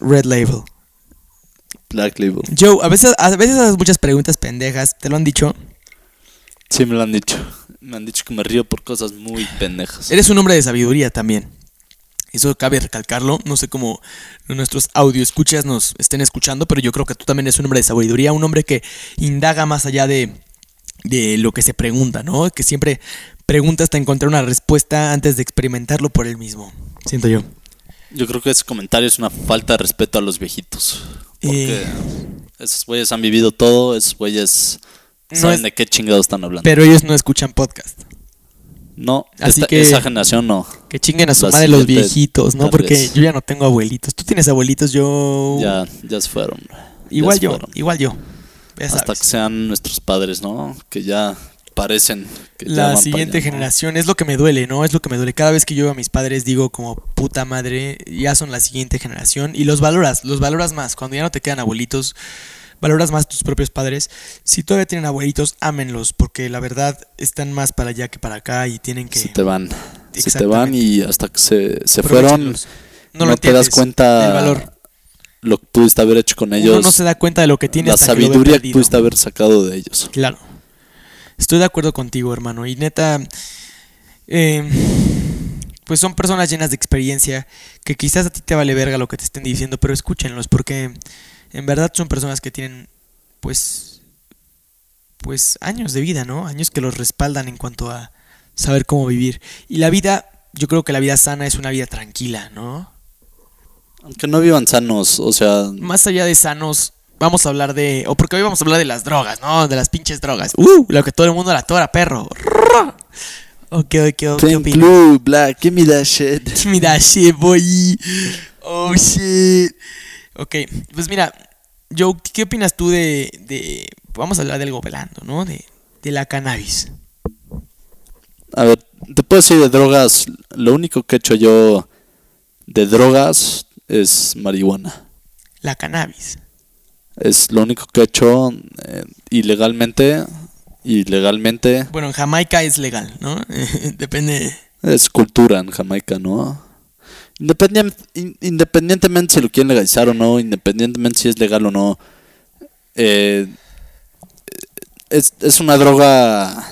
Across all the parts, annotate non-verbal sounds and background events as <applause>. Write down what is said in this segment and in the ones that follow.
Red Label. Black Label. Joe, a veces, a veces haces muchas preguntas pendejas, ¿te lo han dicho? Sí, me lo han dicho. Me han dicho que me río por cosas muy pendejas. Eres un hombre de sabiduría también. Eso cabe recalcarlo. No sé cómo nuestros audio escuchas nos estén escuchando, pero yo creo que tú también eres un hombre de sabiduría, un hombre que indaga más allá de, de lo que se pregunta, ¿no? Que siempre pregunta hasta encontrar una respuesta antes de experimentarlo por él mismo. Siento yo. Yo creo que ese comentario es una falta de respeto a los viejitos. Porque Eh. esos güeyes han vivido todo, esos güeyes No saben es- de qué chingados están hablando. Pero ellos no escuchan podcast. No, Así esta- que- esa generación no. Que chinguen a su madre los viejitos, ¿no? Porque vez. yo ya no tengo abuelitos. Tú tienes abuelitos, yo... Ya, ya se fueron. igual yo, fueron. igual yo. Hasta sabes. que sean nuestros padres, ¿no? Que ya parecen. Que La siguiente allá, ¿no? generación es lo que me duele, ¿no? Es lo que me duele. Cada vez que yo veo a mis padres digo como puta madre, ya son la siguiente generación y los valoras, los valoras más. Cuando ya no te quedan abuelitos, valoras más tus propios padres. Si todavía tienen abuelitos, ámenlos porque la verdad están más para allá que para acá y tienen que Se te van. Se te van y hasta que se, se fueron, no, lo te das cuenta el valor. lo que pudiste haber hecho con ellos. Uno no se da cuenta de lo que tiene la hasta sabiduría que pudiste haber sacado de ellos. Claro. Estoy de acuerdo contigo, hermano. Y neta, eh, pues son personas llenas de experiencia que quizás a ti te vale verga lo que te estén diciendo, pero escúchenlos porque en verdad son personas que tienen, pues, pues años de vida, ¿no? Años que los respaldan en cuanto a saber cómo vivir. Y la vida, yo creo que la vida sana es una vida tranquila, ¿no? Aunque no vivan sanos, o sea, Más allá de sanos, vamos a hablar de. O porque hoy vamos a hablar de las drogas, ¿no? De las pinches drogas. ¡Uh! Lo que todo el mundo la tora, perro. <laughs> Ok, ok, ok. ¿Qué Pink opinas? Blue, Black, give me that shit. <laughs> Give me that shit, boy. Oh, shit. Ok, pues mira, Joe, ¿qué opinas tú de. de vamos a hablar de algo velando, ¿no? De, de la cannabis. A ver, te puedo decir de drogas, lo único que he hecho yo de drogas es marihuana. La cannabis. Es lo único que he hecho eh, ilegalmente. Ilegalmente Bueno, en Jamaica es legal, ¿no? <laughs> Depende. es cultura en Jamaica, ¿no? Independien- in- independientemente si lo quieren legalizar o no, independientemente si es legal o no, eh, es, es una droga.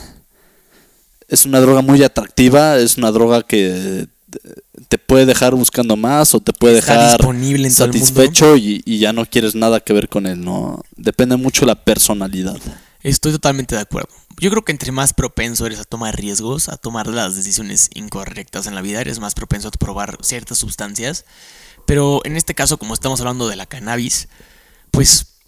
Es una droga muy atractiva, es una droga que te puede dejar buscando más o te puede Está dejar disponible en todo el mundo. satisfecho y, y ya no quieres nada que ver con él, ¿no? Depende mucho la personalidad. Estoy totalmente de acuerdo. Yo creo que entre más propenso eres a tomar riesgos, a tomar las decisiones incorrectas en la vida, eres más propenso a probar ciertas sustancias. Pero en este caso, como estamos hablando de la cannabis, pues,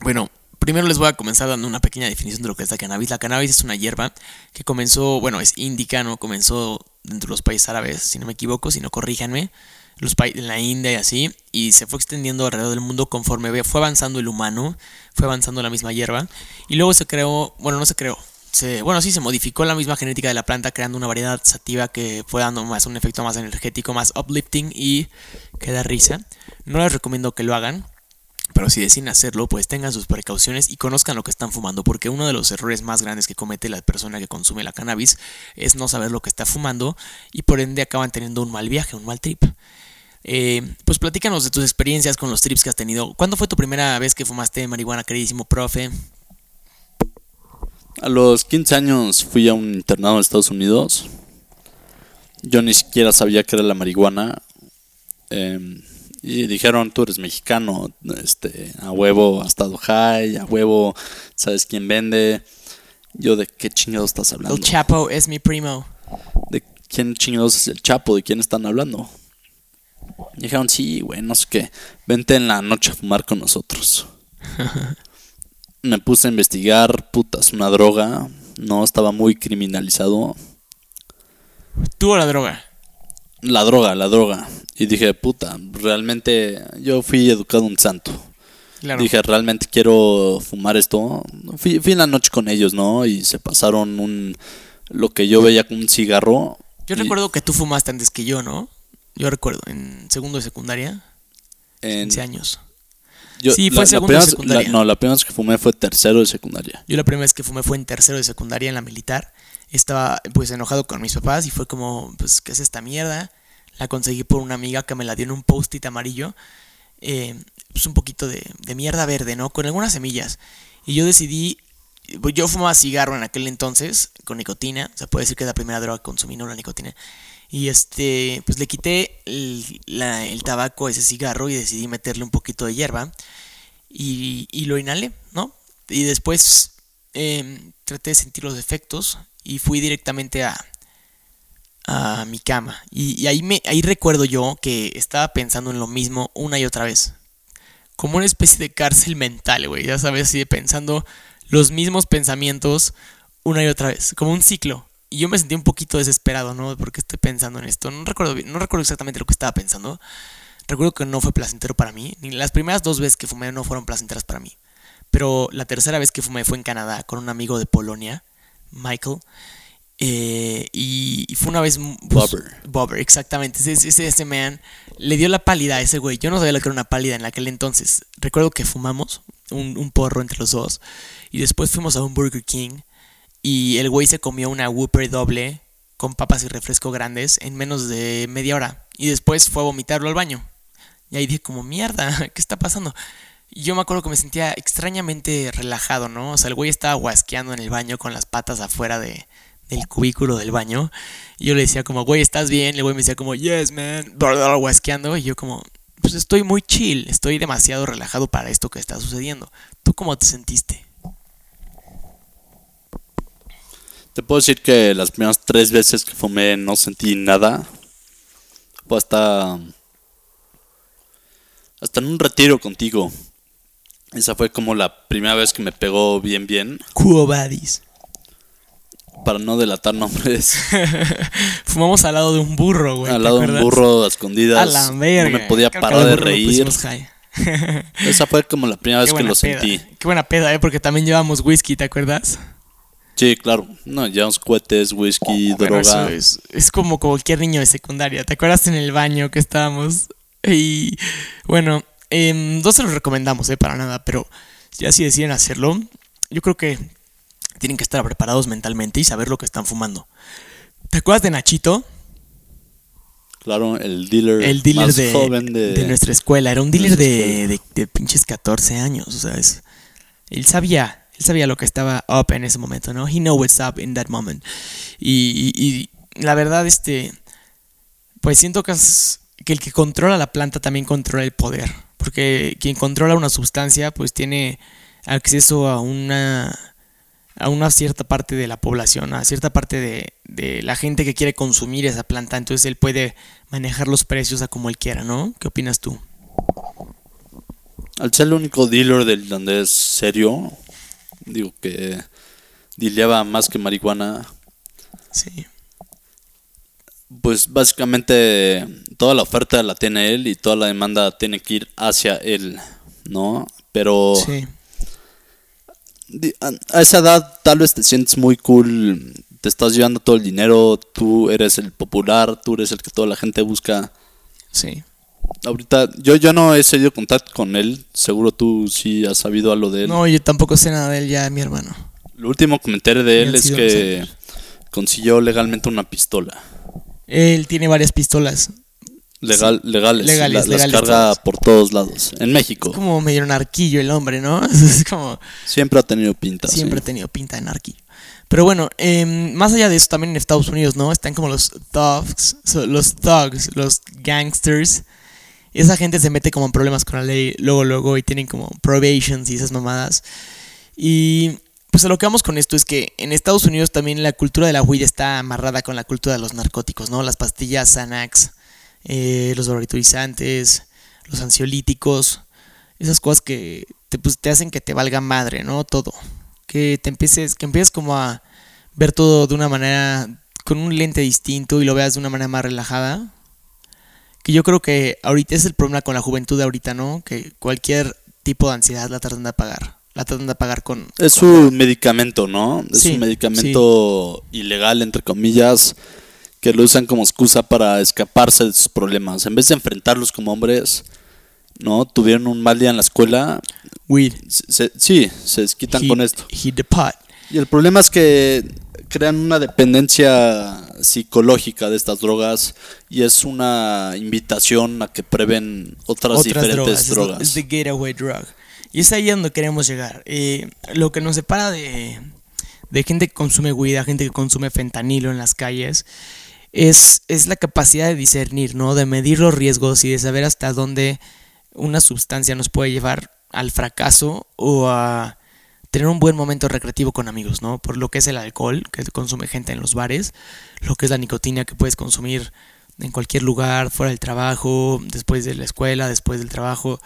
bueno, primero les voy a comenzar dando una pequeña definición de lo que es la cannabis. La cannabis es una hierba que comenzó, bueno, es índica, ¿no? Comenzó dentro de los países árabes, si no me equivoco, si no corríjanme, los en la India y así, y se fue extendiendo alrededor del mundo conforme fue avanzando el humano, fue avanzando la misma hierba, y luego se creó, bueno, no se creó, se, bueno, sí, se modificó la misma genética de la planta, creando una variedad sativa que fue dando más un efecto más energético, más uplifting y que da risa. No les recomiendo que lo hagan, pero si deciden hacerlo, pues tengan sus precauciones y conozcan lo que están fumando, porque uno de los errores más grandes que comete la persona que consume la cannabis es no saber lo que está fumando y por ende acaban teniendo un mal viaje, un mal trip. Eh, pues platícanos de tus experiencias con los trips que has tenido. ¿Cuándo fue tu primera vez que fumaste marihuana, queridísimo profe? A los 15 años fui a un internado en Estados Unidos. Yo ni siquiera sabía que era la marihuana. Eh, y dijeron, tú eres mexicano, este, a huevo has estado high, a huevo sabes quién vende. Yo, ¿de qué chingados estás hablando? El Chapo es mi primo. ¿De quién chingados es el Chapo? ¿De quién están hablando? Dijeron, sí, güey, no sé qué. Vente en la noche a fumar con nosotros. <laughs> Me puse a investigar, putas, una droga. No estaba muy criminalizado. ¿Tú o la droga? La droga, la droga. Y dije, puta, realmente yo fui educado un santo. Claro. Dije, realmente quiero fumar esto. Fui, fui en la noche con ellos, ¿no? Y se pasaron un. Lo que yo veía como un cigarro. Yo Y recuerdo que tú fumaste antes que yo, ¿no? Yo recuerdo, en segundo de secundaria, en- 15 años. Yo, Sí, fue la segundo de primera secundaria. la- no, la primera vez que fumé fue tercero de secundaria. Yo la primera vez que fumé fue en tercero de secundaria en la militar. Estaba pues enojado con mis papás y fue como, pues, ¿qué es esta mierda? La conseguí por una amiga que me la dio en un post-it amarillo. eh, pues un poquito de, de mierda verde, ¿no? Con algunas semillas. Y yo decidí, yo fumaba cigarro en aquel entonces con nicotina. Se puede decir que es la primera droga que consumí, no la nicotina. Y este, pues le quité el, tabaco a ese cigarro y decidí meterle un poquito de hierba y, y lo inhalé, ¿no? Y después em, traté de sentir los efectos y fui directamente a, a mi cama. Y, y ahí, me, ahí recuerdo yo que estaba pensando en lo mismo una y otra vez. Como una especie de cárcel mental, güey. Ya sabes, así de pensando los mismos pensamientos una y otra vez. Como un ciclo. Y yo me sentí un poquito desesperado, ¿no? Porque estoy pensando en esto. No recuerdo, bien- no recuerdo exactamente lo que estaba pensando. Recuerdo que no fue placentero para mí. Ni las primeras dos veces que fumé no fueron placenteras para mí. Pero la tercera vez que fumé fue en Canadá con un amigo de Polonia, Michael. Eh, y, y fue una vez. pues, Bobber. Bobber, exactamente. Ese, ese, ese man le dio la pálida a ese güey. Yo no sabía lo que era una pálida en aquel entonces. Recuerdo que fumamos un, un porro entre los dos. Y después fuimos a un Burger King. Y el güey se comió una Whopper doble con papas y refresco grandes en menos de media hora. Y después fue a vomitarlo al baño. Y ahí dije como, mierda, <laughs> ¿qué está pasando? Y yo me acuerdo que me sentía extrañamente relajado, ¿no? O sea, el güey estaba guasqueando en el baño con las patas afuera de, del cubículo del baño. Y yo le decía como, güey, ¿estás bien? El güey me decía como, yes, man, guasqueando. Y yo como, pues estoy muy chill, estoy demasiado relajado para esto que está sucediendo. ¿Tú cómo te sentiste? Te puedo decir que las primeras tres veces que fumé no sentí nada. Fue hasta. Hasta en un retiro contigo. Esa fue como la primera vez que me pegó bien, bien. Cuo Badis. Para no delatar nombres. <laughs> Fumamos al lado de un burro, güey. Al ¿te lado de un burro a escondidas. A la verga. No me podía Creo parar de reír. Esa fue como la primera <laughs> vez que lo peda. sentí. Qué buena peda, ¿eh? Porque también llevamos whisky, ¿te acuerdas? Sí, claro. No, llevamos cohetes, whisky, Bueno, eso droga. es, es como cualquier niño de secundaria. ¿Te acuerdas en el baño que estábamos? Y bueno, em, no se los recomendamos, ¿eh? Para nada, pero ya si deciden hacerlo, yo creo que tienen que estar preparados mentalmente y saber lo que están fumando. ¿Te acuerdas de Nachito? Claro, el dealer, El dealer más de, joven de, de nuestra escuela. Era un dealer de, de, de pinches 14 años. O sea, es, él sabía, sabía lo que estaba up en ese momento, ¿no? He know what's up in that moment. Y, y- la verdad, este, pues siento que, es- que el que controla la planta también controla el poder. Porque quien controla una sustancia, pues tiene acceso a una a una cierta parte de la población, a cierta parte de, de la gente que quiere consumir esa planta, entonces él puede manejar los precios a como él quiera, ¿no? ¿Qué opinas tú? Al ser el único dealer del irlandés serio, digo que dileaba más que marihuana, Sí. pues básicamente toda la oferta la tiene él y toda la demanda tiene que ir hacia él, ¿no? Pero Sí. a esa edad tal vez te sientes muy cool, te estás llevando todo el dinero, tú eres el popular, tú eres el que toda la gente busca. Sí. Ahorita yo, yo no he seguido contacto con él, seguro tú sí has sabido algo de él. No, yo tampoco sé nada de él ya, mi hermano. Lo último que me enteré de él es que consiguió legalmente una pistola. Él tiene varias pistolas. Legal, legales, Legales, la- las carga por todos lados. En México Es como medio narquillo el hombre, ¿no? <laughs> Es como siempre ha tenido pinta. sí. siempre ha tenido pinta de narquillo. Pero bueno, em, más allá de eso, también en Estados Unidos, ¿no? Están como los thugs, los thugs, los gangsters. Esa gente se mete como en problemas con la ley luego, luego y tienen como probations y esas mamadas. Y pues a lo que vamos con esto es que en Estados Unidos también la cultura de la weed está amarrada con la cultura de los narcóticos, ¿no? Las pastillas Xanax, eh, los barbiturizantes, los ansiolíticos, esas cosas que te, pues, te hacen que te valga madre, ¿no? Todo. Que te empieces, que empieces como a ver todo de una manera, con un lente distinto y lo veas de una manera más relajada. Que yo creo que ahorita es el problema con la juventud de ahorita, ¿no? Que cualquier tipo de ansiedad la tratan de apagar. La tratan de apagar con... Es un medicamento, ¿no? Es Sí, un medicamento ilegal, entre comillas, que lo usan como excusa para escaparse de sus problemas. En vez de enfrentarlos como hombres, ¿no? Tuvieron un mal día en la escuela. Weed. se- se- sí, se desquitan Hit- con esto. Hit the pot. Y el problema es que crean una dependencia psicológica de estas drogas y es una invitación a que prueben otras, diferentes drogas. Es the getaway drug. Y es ahí donde queremos llegar. Eh, lo que nos separa de, de gente que consume weed, a gente que consume fentanilo en las calles, es, es la capacidad de discernir, ¿no? De medir los riesgos y de saber hasta dónde una sustancia nos puede llevar al fracaso o a tener un buen momento recreativo con amigos, ¿no? Por lo que es el alcohol que consume gente en los bares, lo que es la nicotina que puedes consumir en cualquier lugar, fuera del trabajo, después de la escuela, después del trabajo,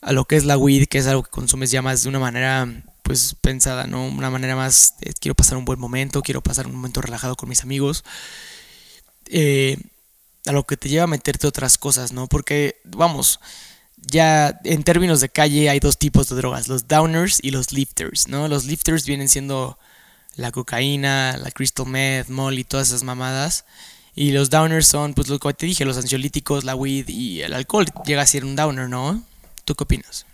a lo que es la weed, que es algo que consumes ya más de una manera pues pensada, ¿no? Una manera más, quiero pasar un buen momento, quiero pasar un momento relajado con mis amigos. Eh, a lo que te lleva a meterte otras cosas, ¿no? Porque, vamos, ya en términos de calle hay dos tipos de drogas, los downers y los lifters, ¿no? Los lifters vienen siendo la cocaína, la crystal meth, molly, todas esas mamadas. Y los downers son, pues lo que te dije, los ansiolíticos, la weed y el alcohol. Llega a ser un downer, ¿no? ¿Tú qué opinas?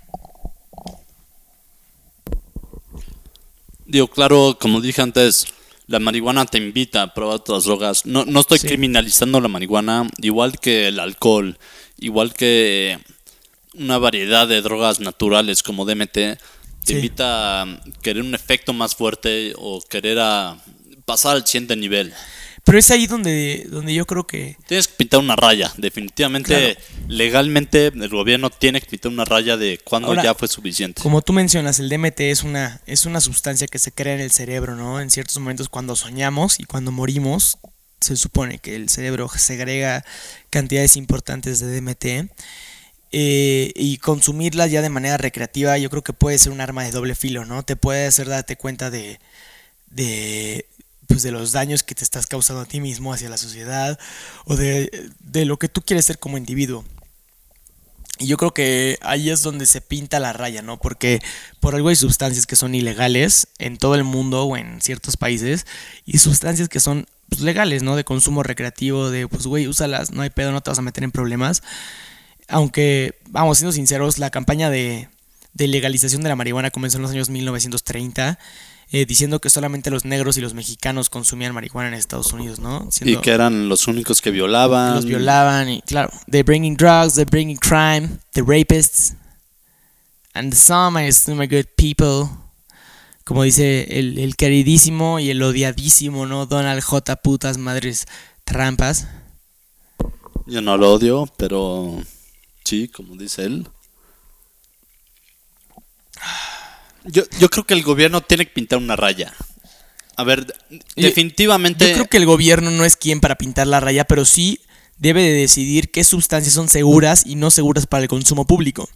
Digo, claro, como dije antes, la marihuana te invita a probar otras drogas. No, no estoy Sí. criminalizando la marihuana, igual que el alcohol, igual que una variedad de drogas naturales como DMT, te Sí. invita a querer un efecto más fuerte o querer a pasar al siguiente nivel. Pero es ahí donde, donde yo creo que... Tienes que pintar una raya, definitivamente, legalmente el gobierno tiene que pintar una raya de cuando Ahora, ya fue suficiente. Como tú mencionas, el DMT es una, es una sustancia que se crea en el cerebro, ¿no? En ciertos momentos cuando soñamos y cuando morimos, se supone que el cerebro segrega cantidades importantes de DMT. Eh, y consumirla ya de manera recreativa yo creo que puede ser un arma de doble filo, ¿no? Te puede hacer darte cuenta de, de, pues de los daños que te estás causando a ti mismo hacia la sociedad o de, de lo que tú quieres ser como individuo. Y yo creo que ahí es donde se pinta la raya, ¿no? Porque por algo hay sustancias que son ilegales en todo el mundo o en ciertos países y sustancias que son pues, legales, ¿no? De consumo recreativo, de pues, güey, úsalas, no hay pedo, no te vas a meter en problemas. Aunque, vamos, siendo sinceros, la campaña de, de legalización de la marihuana comenzó en los años 1930, eh, diciendo que solamente los negros y los mexicanos consumían marihuana en Estados Unidos, ¿no? Y que eran los únicos que violaban. los violaban y claro, they're bringing drugs, they're bringing crime, the rapists, and some some are good people. Como dice el, el queridísimo y el odiadísimo, ¿no? Donald J. Putas Madres Trampas. Yo no lo odio, pero sí, como dice él. Yo, yo creo que el gobierno tiene que pintar una raya. A ver, definitivamente. Yo creo que el gobierno no es quien para pintar la raya, pero sí debe de decidir qué sustancias son seguras y no seguras para el consumo público.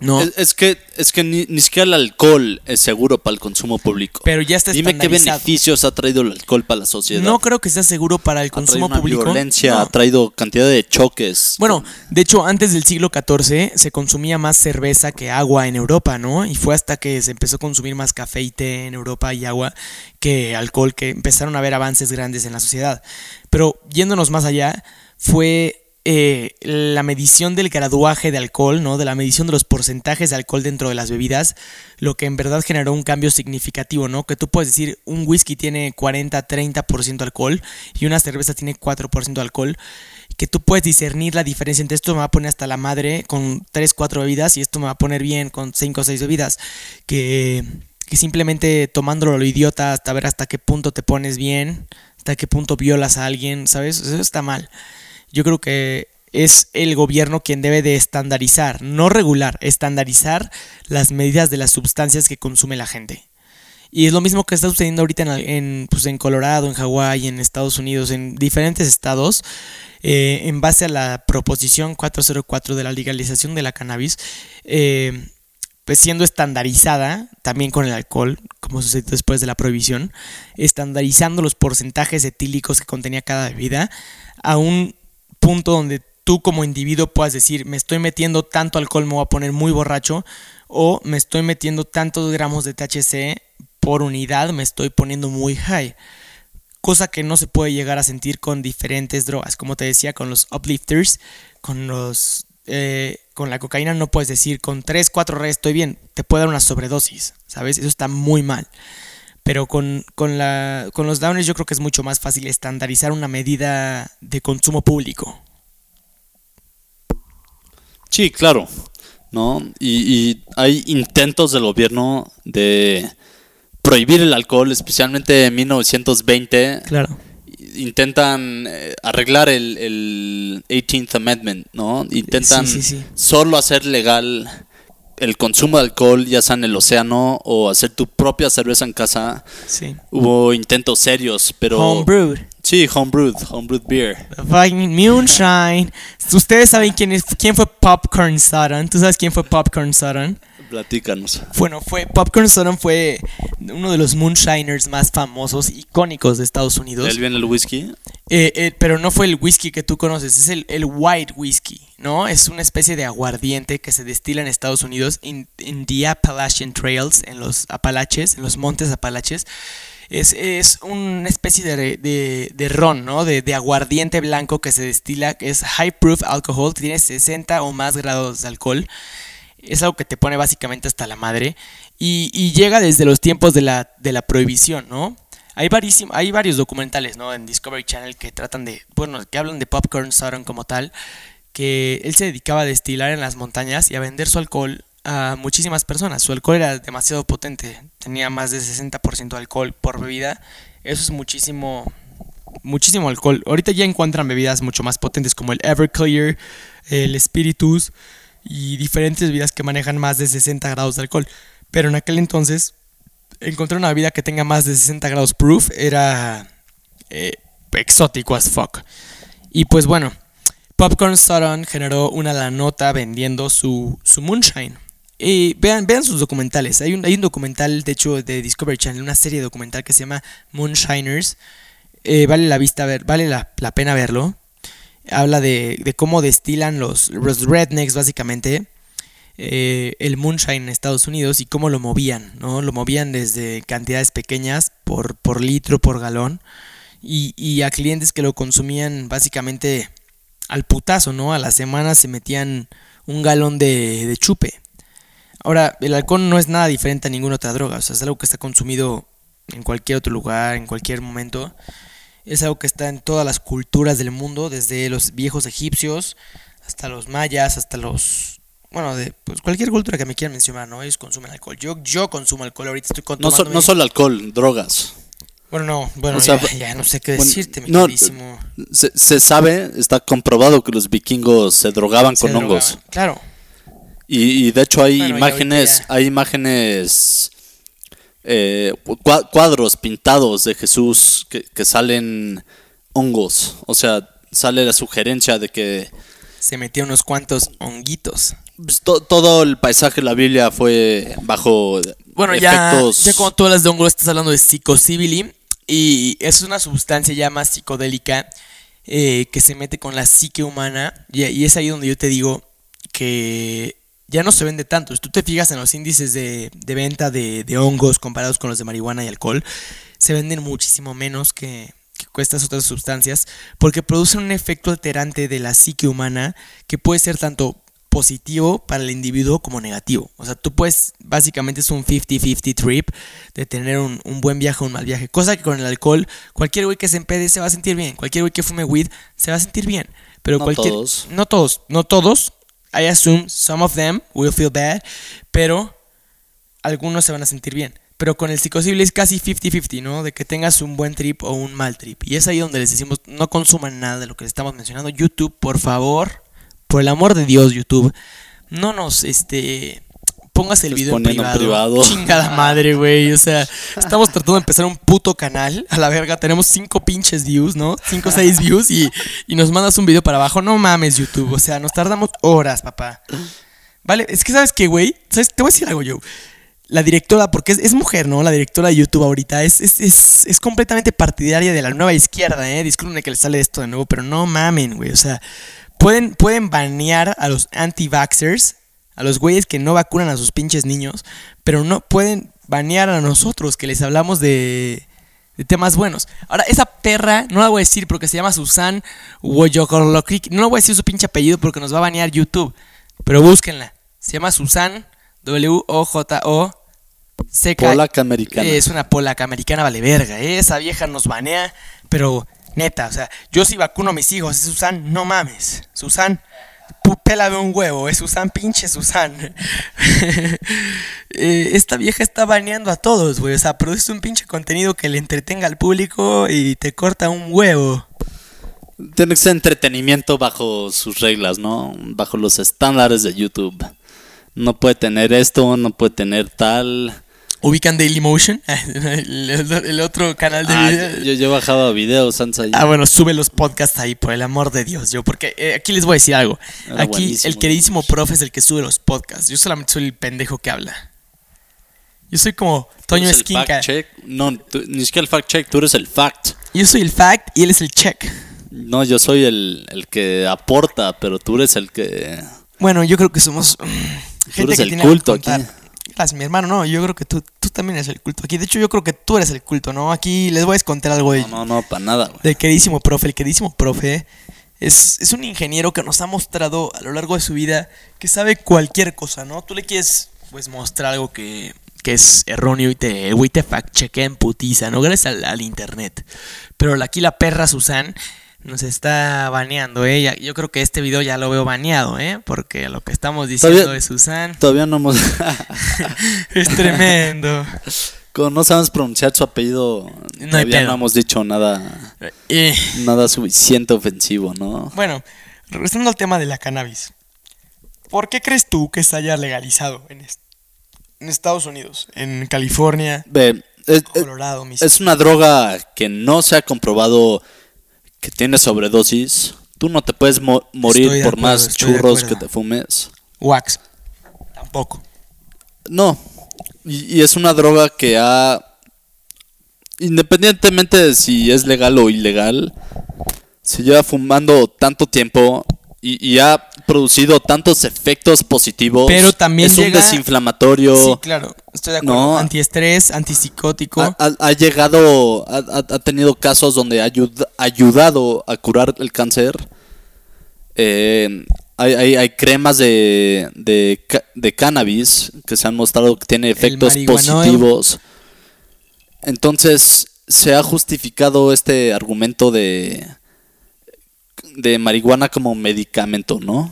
No, Es, es que, es que ni, ni siquiera el alcohol es seguro para el consumo público. pero ya está Dime qué beneficios ha traído el alcohol para la sociedad. No creo que sea seguro para el ha traído consumo una público. violencia, No. ha traído cantidad de choques. Bueno, de hecho, antes del siglo XIV se consumía más cerveza que agua en Europa, ¿no? Y fue hasta que se empezó a consumir más café y té en Europa y agua que alcohol, que empezaron a haber avances grandes en la sociedad. Pero yéndonos más allá, fue eh, la medición del graduaje de alcohol, ¿no? De la medición de los porcentajes de alcohol dentro de las bebidas, lo que en verdad generó un cambio significativo, ¿no? Que tú puedes decir, un whisky tiene 40, 30% de alcohol y una cerveza tiene 4% de alcohol que tú puedes discernir la diferencia entre esto me va a poner hasta la madre con 3, 4 bebidas y esto me va a poner bien con 5 o 6 bebidas. Que, que simplemente tomándolo lo idiota hasta ver hasta qué punto te pones bien, hasta qué punto violas a alguien, ¿sabes? Eso está mal. Yo creo que es el gobierno quien debe de estandarizar, no regular, estandarizar las medidas de las sustancias que consume la gente. Y es lo mismo que está sucediendo ahorita en, pues en Colorado, en Hawái, en Estados Unidos, en diferentes estados, eh, en base a la proposición 404 de la legalización de la cannabis, eh, pues siendo estandarizada también con el alcohol, como sucedió después de la prohibición, estandarizando los porcentajes etílicos que contenía cada bebida a un punto donde tú como individuo puedas decir, me estoy metiendo tanto alcohol, me voy a poner muy borracho, o me estoy metiendo tantos gramos de THC por unidad, me estoy poniendo muy high. Cosa que no se puede llegar a sentir con diferentes drogas, como te decía, con los uplifters, con los eh, con la cocaína no puedes decir con 3, 4 rayas estoy bien, te puede dar una sobredosis, ¿sabes? Eso está muy mal. Pero con, con, la, con los downers yo creo que es mucho más fácil estandarizar una medida de consumo público. Sí, claro. ¿no? Y, y, hay intentos del gobierno de prohibir el alcohol, especialmente en 1920. Claro. Intentan eh, arreglar el, el 18th Amendment, ¿no? Intentan Sí, sí, sí. solo hacer legal el consumo de alcohol, ya sea en el océano o hacer tu propia cerveza en casa. Sí. Hubo intentos serios, pero... Homebrewed. Sí, homebrewed, homebrewed beer. Fucking Moonshine. Ustedes saben quién, es, quién fue Popcorn Sutton. ¿Tú sabes quién fue Popcorn Sutton? Platícanos. Bueno, fue Popcorn Sutton fue uno de los moonshiners más famosos, icónicos de Estados Unidos. ¿Él viene el whisky? Eh, eh, pero no fue el whisky que tú conoces, es el, el white whisky, ¿no? Es una especie de aguardiente que se destila en Estados Unidos, en, en the Appalachian Trails, en los Apalaches, en los montes Apalaches. Es, es una especie de, de, de ron, ¿no? De, de, aguardiente blanco que se destila, que es high proof alcohol, tiene 60 o más grados de alcohol. Es algo que te pone básicamente hasta la madre. Y, llega desde los tiempos de la, de la prohibición, ¿no? Hay, hay varios documentales, ¿no? En Discovery Channel que tratan de, bueno, que hablan de Popcorn como tal, que él se dedicaba a destilar en las montañas y a vender su alcohol a muchísimas personas. Su alcohol era demasiado potente, tenía más de 60% de alcohol por bebida. Eso es muchísimo, muchísimo alcohol. Ahorita ya encuentran bebidas mucho más potentes como el Everclear, el Spiritus y diferentes bebidas que manejan más de 60 grados de alcohol. Pero en aquel entonces encontrar una bebida que tenga más de 60 grados proof era eh, exótico as fuck. Y pues bueno, Popcorn Sutton generó una la nota vendiendo su, su moonshine. Y vean, vean sus documentales. Hay un, hay un documental, de hecho, de Discovery Channel, una serie documental que se llama Moonshiners. Eh, vale la vista ver, vale la, la pena verlo. Habla de, cómo destilan los, los rednecks, básicamente, eh, el moonshine en Estados Unidos y cómo lo movían, ¿no? Lo movían desde cantidades pequeñas por, por litro, por galón. Y, a clientes que lo consumían básicamente al putazo, ¿no? A la semana se metían un galón de, de, chupe. Ahora, el alcohol no es nada diferente a ninguna otra droga, o sea, es algo que está consumido en cualquier otro lugar, en cualquier momento. Es algo que está en todas las culturas del mundo, desde los viejos egipcios hasta los mayas, hasta los... Bueno, de pues cualquier cultura que me quieran mencionar, ¿no? Ellos consumen alcohol. Yo, yo consumo alcohol, ahorita estoy no, so, no solo alcohol, drogas. Bueno, no, bueno, o sea, ya, ya, no sé qué decirte, bueno, mi no, se, se, sabe, está comprobado que los vikingos se drogaban se con drogaban. hongos. Claro. Y, y, de hecho hay Bueno, imágenes, hay imágenes, eh, cua- cuadros pintados de Jesús que, que salen hongos. O sea, sale la sugerencia de que Se metió unos cuantos honguitos. pues, to- todo el paisaje de la Biblia fue bajo Bueno, ya, efectos. ya cuando tú hablas de hongo, estás hablando de psilocybin. Y es una sustancia ya más psicodélica eh, que se mete con la psique humana. Y, y es ahí donde yo te digo que ya no se vende tanto. Si tú te fijas en los índices de, de venta de, de hongos comparados con los de marihuana y alcohol, se venden muchísimo menos que, que estas otras sustancias porque producen un efecto alterante de la psique humana que puede ser tanto positivo para el individuo como negativo. O sea, tú puedes, básicamente es un 50-50 trip de tener un, un, buen viaje o un mal viaje. Cosa que con el alcohol, cualquier güey que se empede se va a sentir bien. Cualquier güey que fume weed se va a sentir bien. Pero No cualquier... todos. No todos, no todos. I assume some of them will feel bad, pero algunos se van a sentir bien. Pero con el psicosible es casi 50-50, ¿no? De que tengas un buen trip o un mal trip. Y es ahí donde les decimos, no consuman nada de lo que les estamos mencionando. YouTube, por favor, por el amor de Dios, YouTube, no nos, este, pongas el video en privado. privado. <laughs> Chingada madre, güey. O sea, estamos tratando de empezar un puto canal. A la verga, tenemos cinco pinches views, ¿no? Cinco o seis views y, y nos mandas un video para abajo. No mames, YouTube. O sea, nos tardamos horas, papá. Vale, es que sabes que, güey, ¿sabes? te voy a decir algo, yo. La directora, porque es, es mujer, ¿no? La directora de YouTube ahorita es, es, es, es completamente partidaria de la nueva izquierda, ¿eh? Disculpen que les sale esto de nuevo, pero no mamen, güey. O sea, pueden, pueden banear a los anti-vaxxers, a los güeyes que no vacunan a sus pinches niños, pero no pueden banear a nosotros que les hablamos de, de temas buenos. Ahora, esa perra, no la voy a decir porque se llama Susan Woyokorlokrik. No la voy a decir su pinche apellido porque nos va a banear YouTube. Pero búsquenla. Se llama Susan W-O-J-O. Seca. Polaca americana. Es una polaca americana, vale verga. ¿eh? Esa vieja nos banea, pero neta, o sea, yo si vacuno a mis hijos, es Susan, no mames. Susan, pu- pélame un huevo, es Susan, pinche Susan. <laughs> Eh, esta vieja está baneando a todos, güey. O sea, produce un pinche contenido que le entretenga al público y te corta un huevo. Tiene que ser entretenimiento bajo sus reglas, ¿no? Bajo los estándares de YouTube. No puede tener esto, no puede tener tal. ¿Ubican Dailymotion? <laughs> el, el- otro canal de Ah, video. yo, yo bajaba videos antes ahí. Ah, bueno, sube los podcasts ahí, por el amor de Dios. Yo, porque eh, aquí les voy a decir algo. Era Aquí el queridísimo profe es el que sube los podcasts. Yo solamente soy el pendejo que habla. Yo soy como Tú Toño eres el Esquinca. fact check. No, tú- ni siquiera el fact check, tú eres el fact. Yo soy el fact y él es el check. No, yo soy el, el que aporta, pero tú eres el que. Bueno, yo creo que somos mm, gente eres que el tiene culto aquí. Gracias, mi hermano. No, yo creo que tú, tú también eres el culto aquí. De hecho, yo creo que tú eres el culto, ¿no? Aquí les voy a contar algo de, No, no, no, para nada, güey. del queridísimo profe. El queridísimo profe es, es un ingeniero que nos ha mostrado a lo largo de su vida que sabe cualquier cosa, ¿no? Tú le quieres pues mostrar algo que, que es erróneo y te, güey, te fact chequea en putiza, ¿no? Gracias al, al internet. Pero la- aquí la perra Susan nos está baneando, ¿eh? Ya- Yo creo que este video ya lo veo baneado, ¿eh? Porque lo que estamos diciendo Todavía- de Susan Todavía no hemos. <laughs> es tremendo. Como no sabemos pronunciar su apellido, No todavía no hemos dicho nada, Eh, nada suficiente ofensivo, ¿no? Bueno, regresando al tema de la cannabis. ¿Por qué crees tú que se haya legalizado en, est- en Estados Unidos? En California, Ve, es, es- Colorado, Mississippi. es una droga que no se ha comprobado que tiene sobredosis. Tú no te puedes mo- morir Estoy por acuerdo, más churros que te fumes. Wax. Tampoco. No. Y, y es una droga que ha. Independientemente de si es legal o ilegal, se lleva fumando tanto tiempo y, y ha producido tantos efectos positivos. Pero también es un desinflamatorio. Sí, claro. Estoy de acuerdo. No. Antiestrés, antipsicótico. Ha, ha- ha llegado, ha, ha- tenido casos donde ha ayud- ayudado a curar el cáncer. Eh, hay, hay- hay cremas de, de, de cannabis que se han mostrado que tiene efectos positivos. Entonces se ha justificado este argumento de, de marihuana como medicamento, ¿no?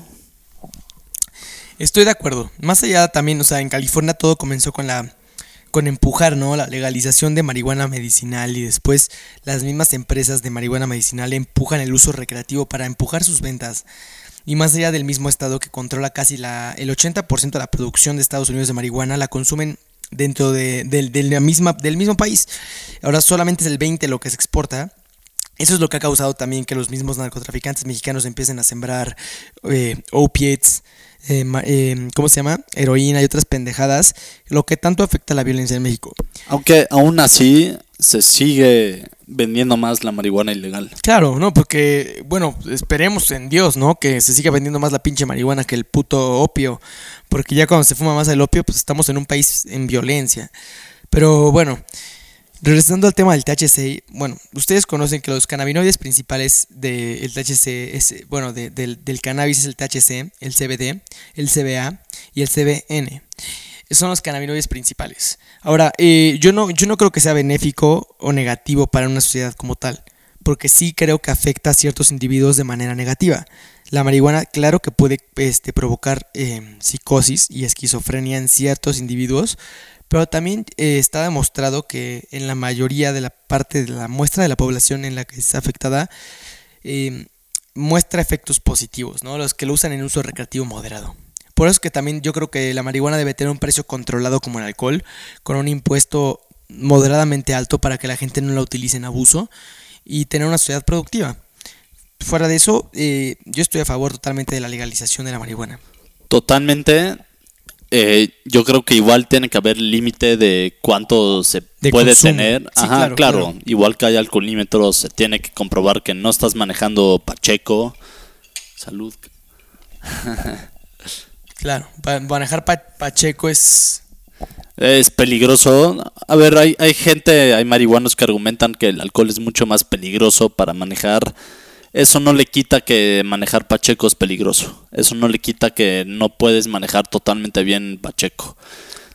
Estoy de acuerdo. Más allá también, o sea, en California todo comenzó con la con empujar, ¿no? La legalización de marihuana medicinal y después las mismas empresas de marihuana medicinal empujan el uso recreativo para empujar sus ventas. Y más allá del mismo estado que controla casi la, el 80% de la producción de Estados Unidos de marihuana, la consumen dentro de, del- de la misma, del mismo país. Ahora solamente es el 20% lo que se exporta. Eso es lo que ha causado también que los mismos narcotraficantes mexicanos empiecen a sembrar eh, opiates, eh, eh, ¿cómo se llama? Heroína y otras pendejadas, lo que tanto afecta a la violencia en México. Aunque aún así se sigue vendiendo más la marihuana ilegal. Claro, ¿no? Porque, bueno, esperemos en Dios, ¿no? Que se siga vendiendo más la pinche marihuana que el puto opio. Porque ya cuando se fuma más el opio, pues estamos en un país en violencia. Pero bueno, regresando al tema del THC, bueno, ustedes conocen que los cannabinoides principales del THC, es, bueno, de- del, del cannabis es el THC, el CBD, el CBA y el CBN. Son los cannabinoides principales. Ahora, eh, yo, no, yo no creo que sea benéfico o negativo para una sociedad como tal, porque sí creo que afecta a ciertos individuos de manera negativa. La marihuana, claro que puede este, provocar eh, psicosis y esquizofrenia en ciertos individuos, pero también eh, está demostrado que en la mayoría de la parte de la muestra de la población en la que está afectada, eh, muestra efectos positivos, ¿no? Los que lo usan en uso recreativo moderado. Por eso es que también yo creo que la marihuana debe tener un precio controlado como el alcohol, con un impuesto moderadamente alto para que la gente no la utilice en abuso y tener una sociedad productiva. Fuera de eso, eh, yo estoy a favor totalmente de la legalización de la marihuana. Totalmente. eh, yo creo que igual tiene que haber límite de cuánto se De puede consumo. tener. Sí, Ajá, claro, claro, claro. Igual que hay alcoholímetros, se tiene que comprobar que no estás manejando Pacheco. Salud. <laughs> Claro, manejar pa- Pacheco es Es peligroso. A ver, hay, hay gente, hay marihuanos que argumentan que el alcohol es mucho más peligroso para manejar. Eso no le quita que manejar Pacheco es peligroso. Eso no le quita que no puedes manejar totalmente bien Pacheco.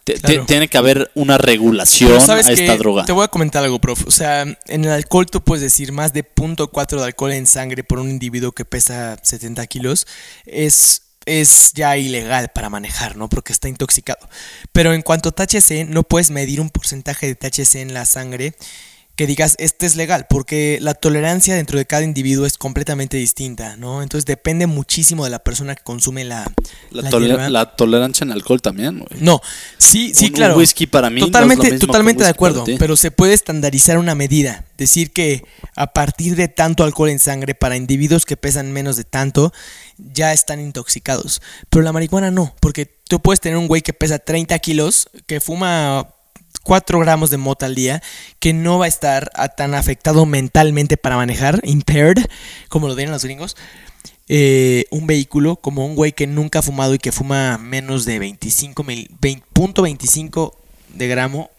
T- Claro. t- Tiene que haber una regulación Pero ¿sabes a esta droga. Te voy a comentar algo, profe. O sea, en el alcohol tú puedes decir más de 0.4 de alcohol en sangre por un individuo que pesa 70 kilos. Es, es ya ilegal para manejar, ¿no? Porque está intoxicado. Pero en cuanto a THC, no puedes medir un porcentaje de THC en la sangre que digas, este es legal, porque la tolerancia dentro de cada individuo es completamente distinta, ¿no? Entonces depende muchísimo de la persona que consume la, La, la toler- la tolerancia en alcohol también, güey. No, sí, sí, Un- un claro. whisky para mí no es lo totalmente, mismo totalmente de acuerdo. Pero se puede estandarizar una medida, decir que a partir de tanto alcohol en sangre para individuos que pesan menos de tanto ya están intoxicados. Pero la marihuana no, porque tú puedes tener un güey que pesa 30 kilos, que fuma 4 gramos de mota al día, que no va a estar a- tan afectado mentalmente para manejar, impaired, como lo dirían los gringos, eh, un vehículo como un güey que nunca ha fumado y que fuma menos de 25 mil, 20.25 de gramo,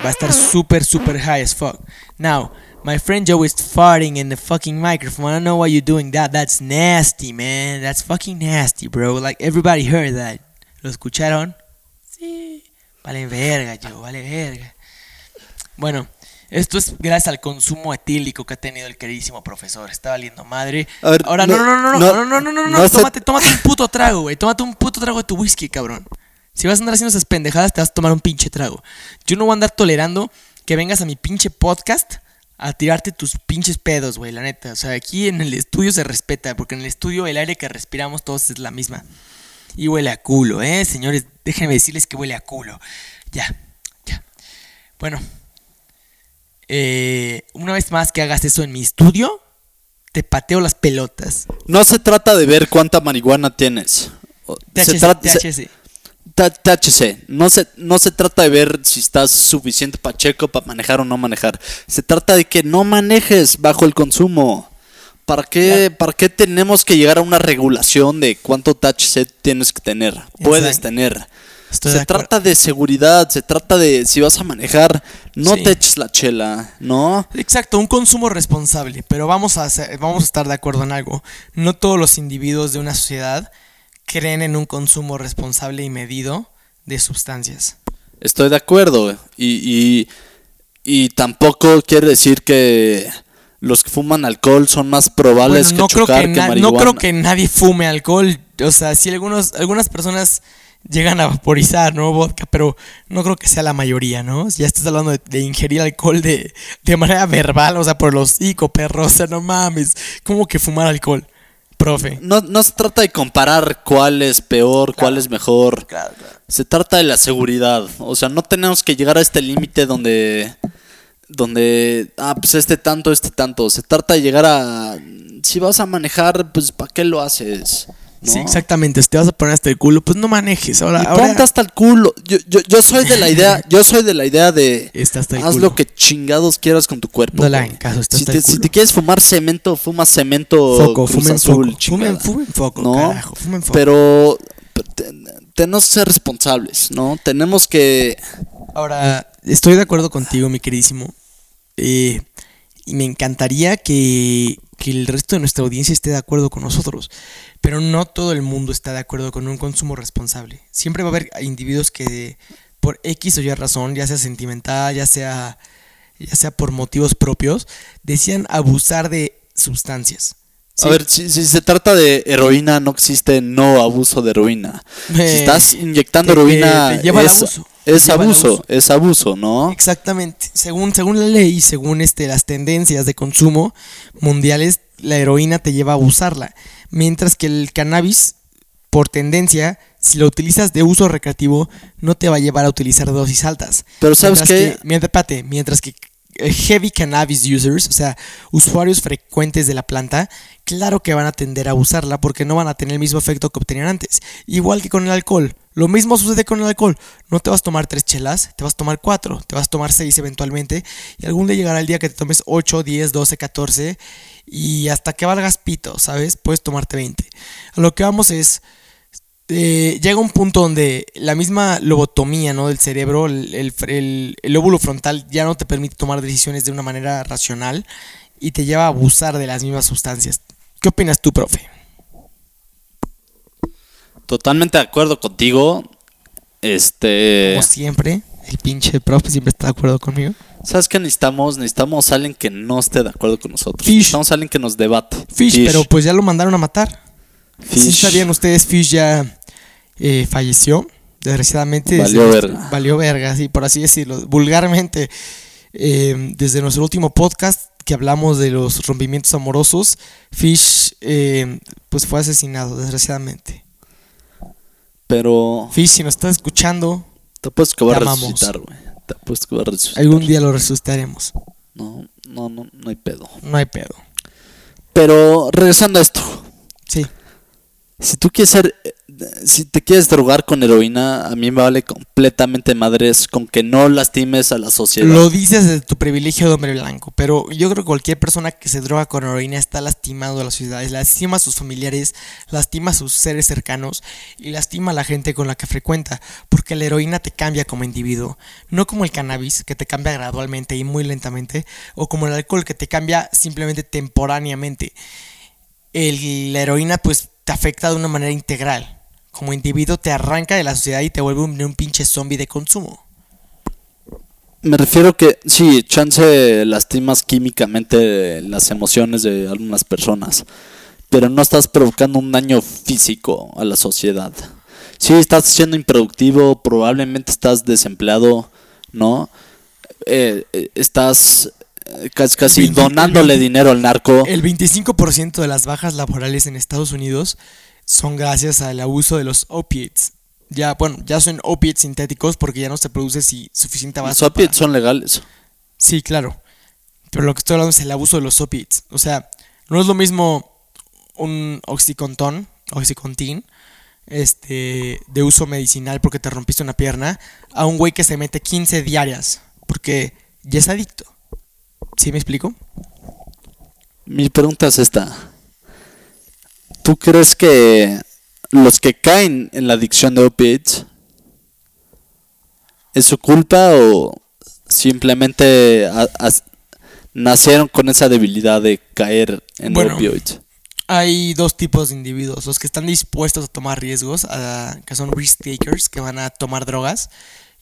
va a estar súper, súper high as fuck. Now, my friend Joe is farting in the fucking microphone. I don't know why you're doing that. That's nasty, man. That's fucking nasty, bro. Like, everybody heard that. ¿Lo escucharon? Sí. Vale verga, Joe, vale verga. Bueno, esto es gracias al consumo etílico que ha tenido el queridísimo profesor. Está valiendo madre. Ver, Ahora, no, no- no, no, no, no- no, no, no, no, no, no se- tómate, tómate un puto trago, güey. Tómate un puto trago de tu whisky, cabrón. Si vas a andar haciendo esas pendejadas, te vas a tomar un pinche trago. Yo no voy a andar tolerando que vengas a mi pinche podcast a tirarte tus pinches pedos, güey, la neta. O sea, aquí en el estudio se respeta, porque en el estudio el aire que respiramos todos es la misma. Y huele a culo, ¿eh? Señores, déjenme decirles que huele a culo. Ya, ya. Bueno, eh, una vez más que hagas eso en mi estudio, te pateo las pelotas. No se trata de ver cuánta marihuana tienes. Se trata- THC. No se, no se trata de ver si estás suficiente pacheco para manejar o no manejar. Se trata de que no manejes bajo el consumo. ¿Para qué, ¿Para qué tenemos que llegar a una regulación de cuánto THC tienes que tener? Puedes tener. Estoy se de trata de seguridad, se trata de si vas a manejar, no Sí. te eches la chela, ¿no? Exacto, un consumo responsable, pero vamos a, hacer- vamos a estar de acuerdo en algo. No todos los individuos de una sociedad creen en un consumo responsable y medido de sustancias. Estoy de acuerdo. Y, y, y tampoco quiere decir que los que fuman alcohol son más probables Bueno, no, que creo chocar que que, na- no marihuana. creo que nadie fume alcohol. O sea, sí algunos, algunas personas llegan a vaporizar, ¿no? Vodka, pero no creo que sea la mayoría, ¿no? Ya estás hablando de, de ingerir alcohol de, de manera verbal, o sea, por los hocico, perro. O sea, no mames. ¿Cómo que fumar alcohol? Profe. No, no se trata de comparar cuál es peor, cuál es mejor. Claro, claro. Se trata de la seguridad. O sea, no tenemos que llegar a este límite donde. Donde. Ah, pues este tanto, este tanto. Se trata de llegar a. Si vas a manejar, pues ¿para qué lo haces? ¿No? Sí, exactamente. Si te vas a poner hasta el culo, pues no manejes. Ahora, Y ahora ponte hasta el culo. Yo, yo, yo soy de la idea, <laughs> yo soy de la idea de Está hasta el haz culo. lo que chingados quieras con tu cuerpo. No le hagan caso, si, hasta te, si te quieres fumar cemento, fuma cemento foco, fumen Azul, foco. Fumen, fumen foco, ¿No? carajo. Fumen foco. Pero pero te- tenemos que ser responsables, ¿no? Tenemos que Ahora, estoy de acuerdo contigo, mi queridísimo. Eh, y me encantaría que, que el resto de nuestra audiencia esté de acuerdo con nosotros. Pero no todo el mundo está de acuerdo con un consumo responsable. Siempre va a haber individuos que por X o Y razón, ya sea sentimental, ya sea, ya sea por motivos propios, decían abusar de sustancias. A ver, si, si se trata de heroína, no existe no abuso de heroína. si estás inyectando te- heroína, te- te lleva al abuso, es abuso, es abuso, ¿no? Exactamente. Según, según la ley, según este, las tendencias de consumo mundiales, la heroína te lleva a abusarla. Mientras que el cannabis, por tendencia, si lo utilizas de uso recreativo, no te va a llevar a utilizar dosis altas. Pero ¿sabes mientras qué? Que, mientras, espérate, mientras que heavy cannabis users, o sea, usuarios frecuentes de la planta, claro que van a tender a usarla porque no van a tener el mismo efecto que obtenían antes. Igual que con el alcohol. Lo mismo sucede con el alcohol. No te vas a tomar tres chelas, te vas a tomar cuatro, te vas a tomar seis eventualmente. Y algún día llegará el día que te tomes 8, 10, 12, 14. Y hasta que valgas pito, ¿sabes? Puedes tomarte 20. A lo que vamos es, eh, llega un punto donde la misma lobotomía ¿no? del cerebro, el, el, el, el lóbulo frontal ya no te permite tomar decisiones de una manera racional y te lleva a abusar de las mismas sustancias. ¿Qué opinas tú, profe? Totalmente de acuerdo contigo. Este. Como siempre, el pinche profe siempre está de acuerdo conmigo. ¿Sabes qué necesitamos? Necesitamos a alguien que no esté de acuerdo con nosotros. Fish. Necesitamos a alguien que nos debate. Fish, pero pues ya lo mandaron a matar. ¿Sí sabían ustedes? Fish ya eh, falleció. Desgraciadamente. Valió desde- verga. Valió verga, sí, por así decirlo. Vulgarmente, eh, desde nuestro último podcast que hablamos de los rompimientos amorosos, Fish eh, pues fue asesinado, desgraciadamente. Pero Fish, si nos estás escuchando, te apuesto que va a resucitar, güey. Te apuesto que va a resucitar. algún día lo resucitaremos. No, no, no, no hay pedo. No hay pedo. Pero regresando a esto. Sí. Si tú quieres ser, eh, si te quieres drogar con heroína, a mí me vale completamente madres con que no lastimes a la sociedad. Lo dices desde tu privilegio de hombre blanco, pero yo creo que cualquier persona que se droga con heroína está lastimando a la sociedad, lastima a sus familiares, lastima a sus seres cercanos y lastima a la gente con la que frecuenta, porque la heroína te cambia como individuo, no como el cannabis que te cambia gradualmente y muy lentamente, o como el alcohol que te cambia simplemente temporáneamente. El- la heroína pues te afecta de una manera integral. Como individuo te arranca de la sociedad y te vuelve un, pinche zombie de consumo. Me refiero que sí, chance lastimas químicamente las emociones de algunas personas, pero no estás provocando un daño físico a la sociedad. Sí, estás siendo improductivo, probablemente estás desempleado, ¿no? Eh, eh, estás casi, casi donándole dinero al narco. El 25% de las bajas laborales en Estados Unidos son gracias al abuso de los opiates. Ya, bueno, ya son opiates sintéticos porque ya no se produce si suficiente Los abasto. opiates para- son legales. Sí, claro. Pero lo que estoy hablando es el abuso de los opiates. O sea, no es lo mismo un oxycontin, oxycontin, este, de uso medicinal porque te rompiste una pierna, a un güey que se mete 15 diarias porque ya es adicto. ¿Sí me explico? Mi pregunta es esta. ¿Tú crees que los que caen en la adicción de opiates es su culpa o simplemente a- nacieron con esa debilidad de caer en Bueno. opioides? Hay dos tipos de individuos, los que están dispuestos a tomar riesgos, a- que son risk takers, que van a tomar drogas,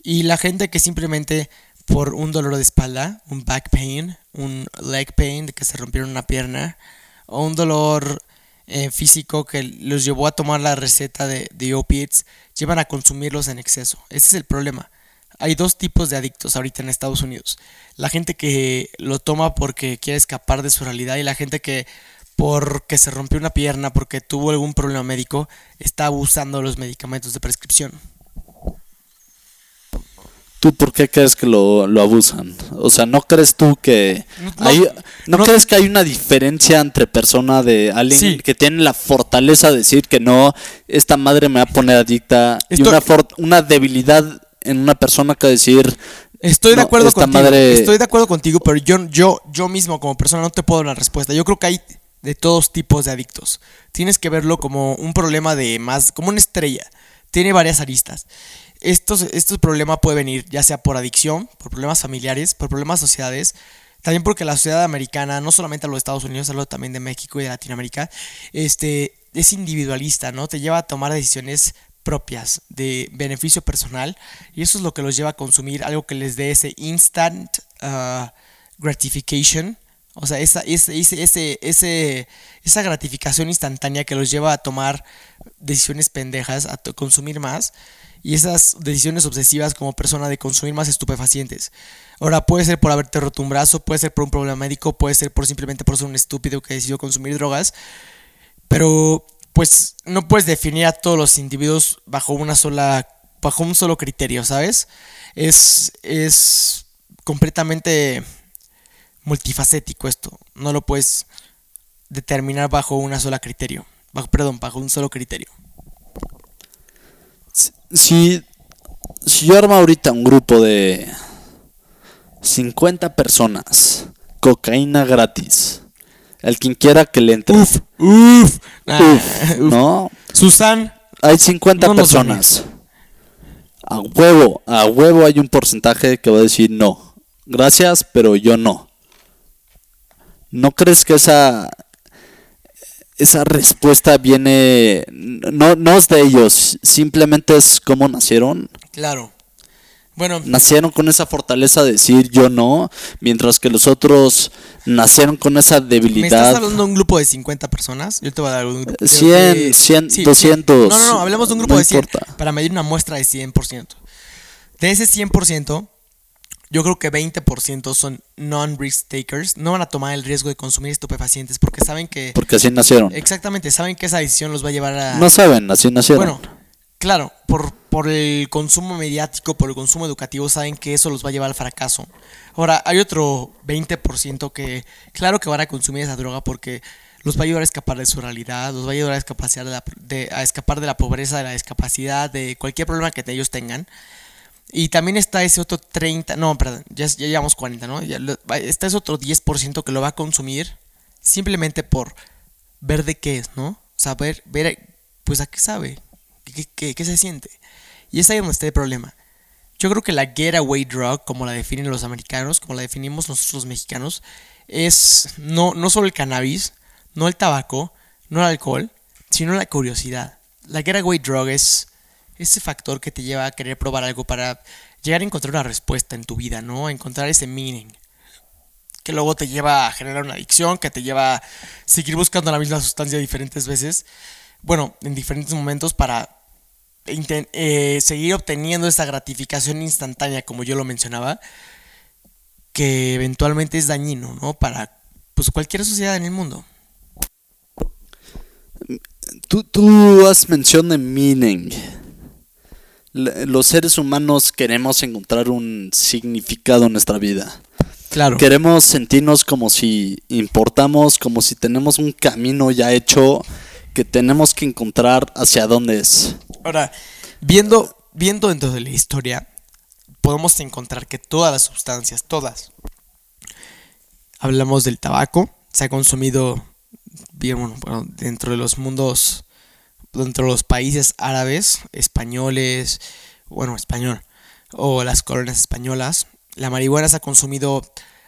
y la gente que simplemente por un dolor de espalda, un back pain, un leg pain, de que se rompieron una pierna, o un dolor eh, físico que los llevó a tomar la receta de, de opiates, llevan a consumirlos en exceso. Ese es el problema. Hay dos tipos de adictos ahorita en Estados Unidos. La gente que lo toma porque quiere escapar de su realidad y la gente que porque se rompió una pierna, porque tuvo algún problema médico, está abusando de los medicamentos de prescripción. ¿Tú por qué crees que lo, lo abusan? O sea, ¿no crees tú que No, hay, ¿no, no- crees que hay una diferencia entre persona de alguien Sí. que tiene la fortaleza de decir que no, esta madre me va a poner adicta y una, for- una debilidad en una persona que decir Estoy de acuerdo esta contigo. madre- Estoy de acuerdo contigo, pero yo, yo, yo mismo como persona no te puedo dar una respuesta. Yo creo que hay de todos tipos de adictos. Tienes que verlo como un problema de más, como una estrella. Tiene varias aristas. Estos, estos problemas pueden venir ya sea por adicción, por problemas familiares, por problemas sociedades, también porque la sociedad americana, no solamente a los Estados Unidos, hablo también de México y de Latinoamérica, este, es individualista, ¿no? Te lleva a tomar decisiones propias de beneficio personal y eso es lo que los lleva a consumir algo que les dé ese instant ah, gratification o sea esa, ese, ese, ese, esa gratificación instantánea que los lleva a tomar decisiones pendejas a consumir más y esas decisiones obsesivas como persona de consumir más estupefacientes ahora puede ser por haberte roto un brazo puede ser por un problema médico puede ser por simplemente por ser un estúpido que decidió consumir drogas pero pues no puedes definir a todos los individuos bajo una sola bajo un solo criterio, ¿sabes? Es es completamente multifacético esto. No lo puedes determinar bajo una sola criterio. Perdón, bajo un solo criterio. Si, si yo armo ahorita un grupo de 50 personas, cocaína gratis, el quien quiera que le entre, Uf, uf, <laughs> uf, ¿no? Susan, hay 50 No nos personas. A huevo, a huevo hay un porcentaje que va a decir no. Gracias, pero yo no. ¿No crees que esa esa respuesta viene no no es de ellos, simplemente es cómo nacieron? Claro. Bueno, Nacieron con esa fortaleza de decir yo no, mientras que los otros nacieron con esa ¿me estás debilidad. hablando de un grupo de 50 personas? Yo te voy a dar un grupo. 100, de- 100, sí, 200. No, no, no, hablemos de un grupo no de 100 importa. para medir una muestra de 100%. De ese 100%, yo creo que 20% son non-risk takers. No van a tomar el riesgo de consumir estupefacientes porque saben que... Porque así nacieron. Exactamente, saben que esa decisión los va a llevar a... No saben, así nacieron. Bueno, claro, por, por el consumo mediático, por el consumo educativo, saben que eso los va a llevar al fracaso. Ahora, hay otro 20% que, claro que van a consumir esa droga porque los va a ayudar a escapar de su realidad, los va a ayudar a escapar de la, de- a escapar de la pobreza, de la discapacidad, de cualquier problema que ellos tengan. Y también está ese otro 30, no, perdón, ya, ya llevamos 40, ¿no? Ya lo- está ese otro 10% que lo va a consumir simplemente por ver de qué es, ¿no? Ver, ver pues a qué sabe, qué, qué- qué se siente. Y es ahí donde está el problema. Yo creo que la getaway drug, como la definen los americanos, como la definimos nosotros los mexicanos, es no, no solo el cannabis, no el tabaco, no el alcohol, sino la curiosidad. La getaway drug es ese factor que te lleva a querer probar algo para llegar a encontrar una respuesta en tu vida, ¿no? Encontrar ese meaning. Que luego te lleva a generar una adicción, que te lleva a seguir buscando la misma sustancia diferentes veces. Bueno, en diferentes momentos para eh, seguir obteniendo esa gratificación instantánea, como yo lo mencionaba, que eventualmente es dañino, ¿no? Para pues cualquier sociedad en el mundo. Tú, tú has mención de meaning. Los seres humanos queremos encontrar un significado en nuestra vida. Claro. Queremos sentirnos como si importamos, como si tenemos un camino ya hecho que tenemos que encontrar hacia dónde es. Ahora, viendo, viendo dentro de la historia, podemos encontrar que todas las sustancias, todas, hablamos del tabaco, se ha consumido bien, bueno, bueno, dentro de los mundos, dentro de los países árabes, españoles, bueno, español, o las colonias españolas. La marihuana se ha consumido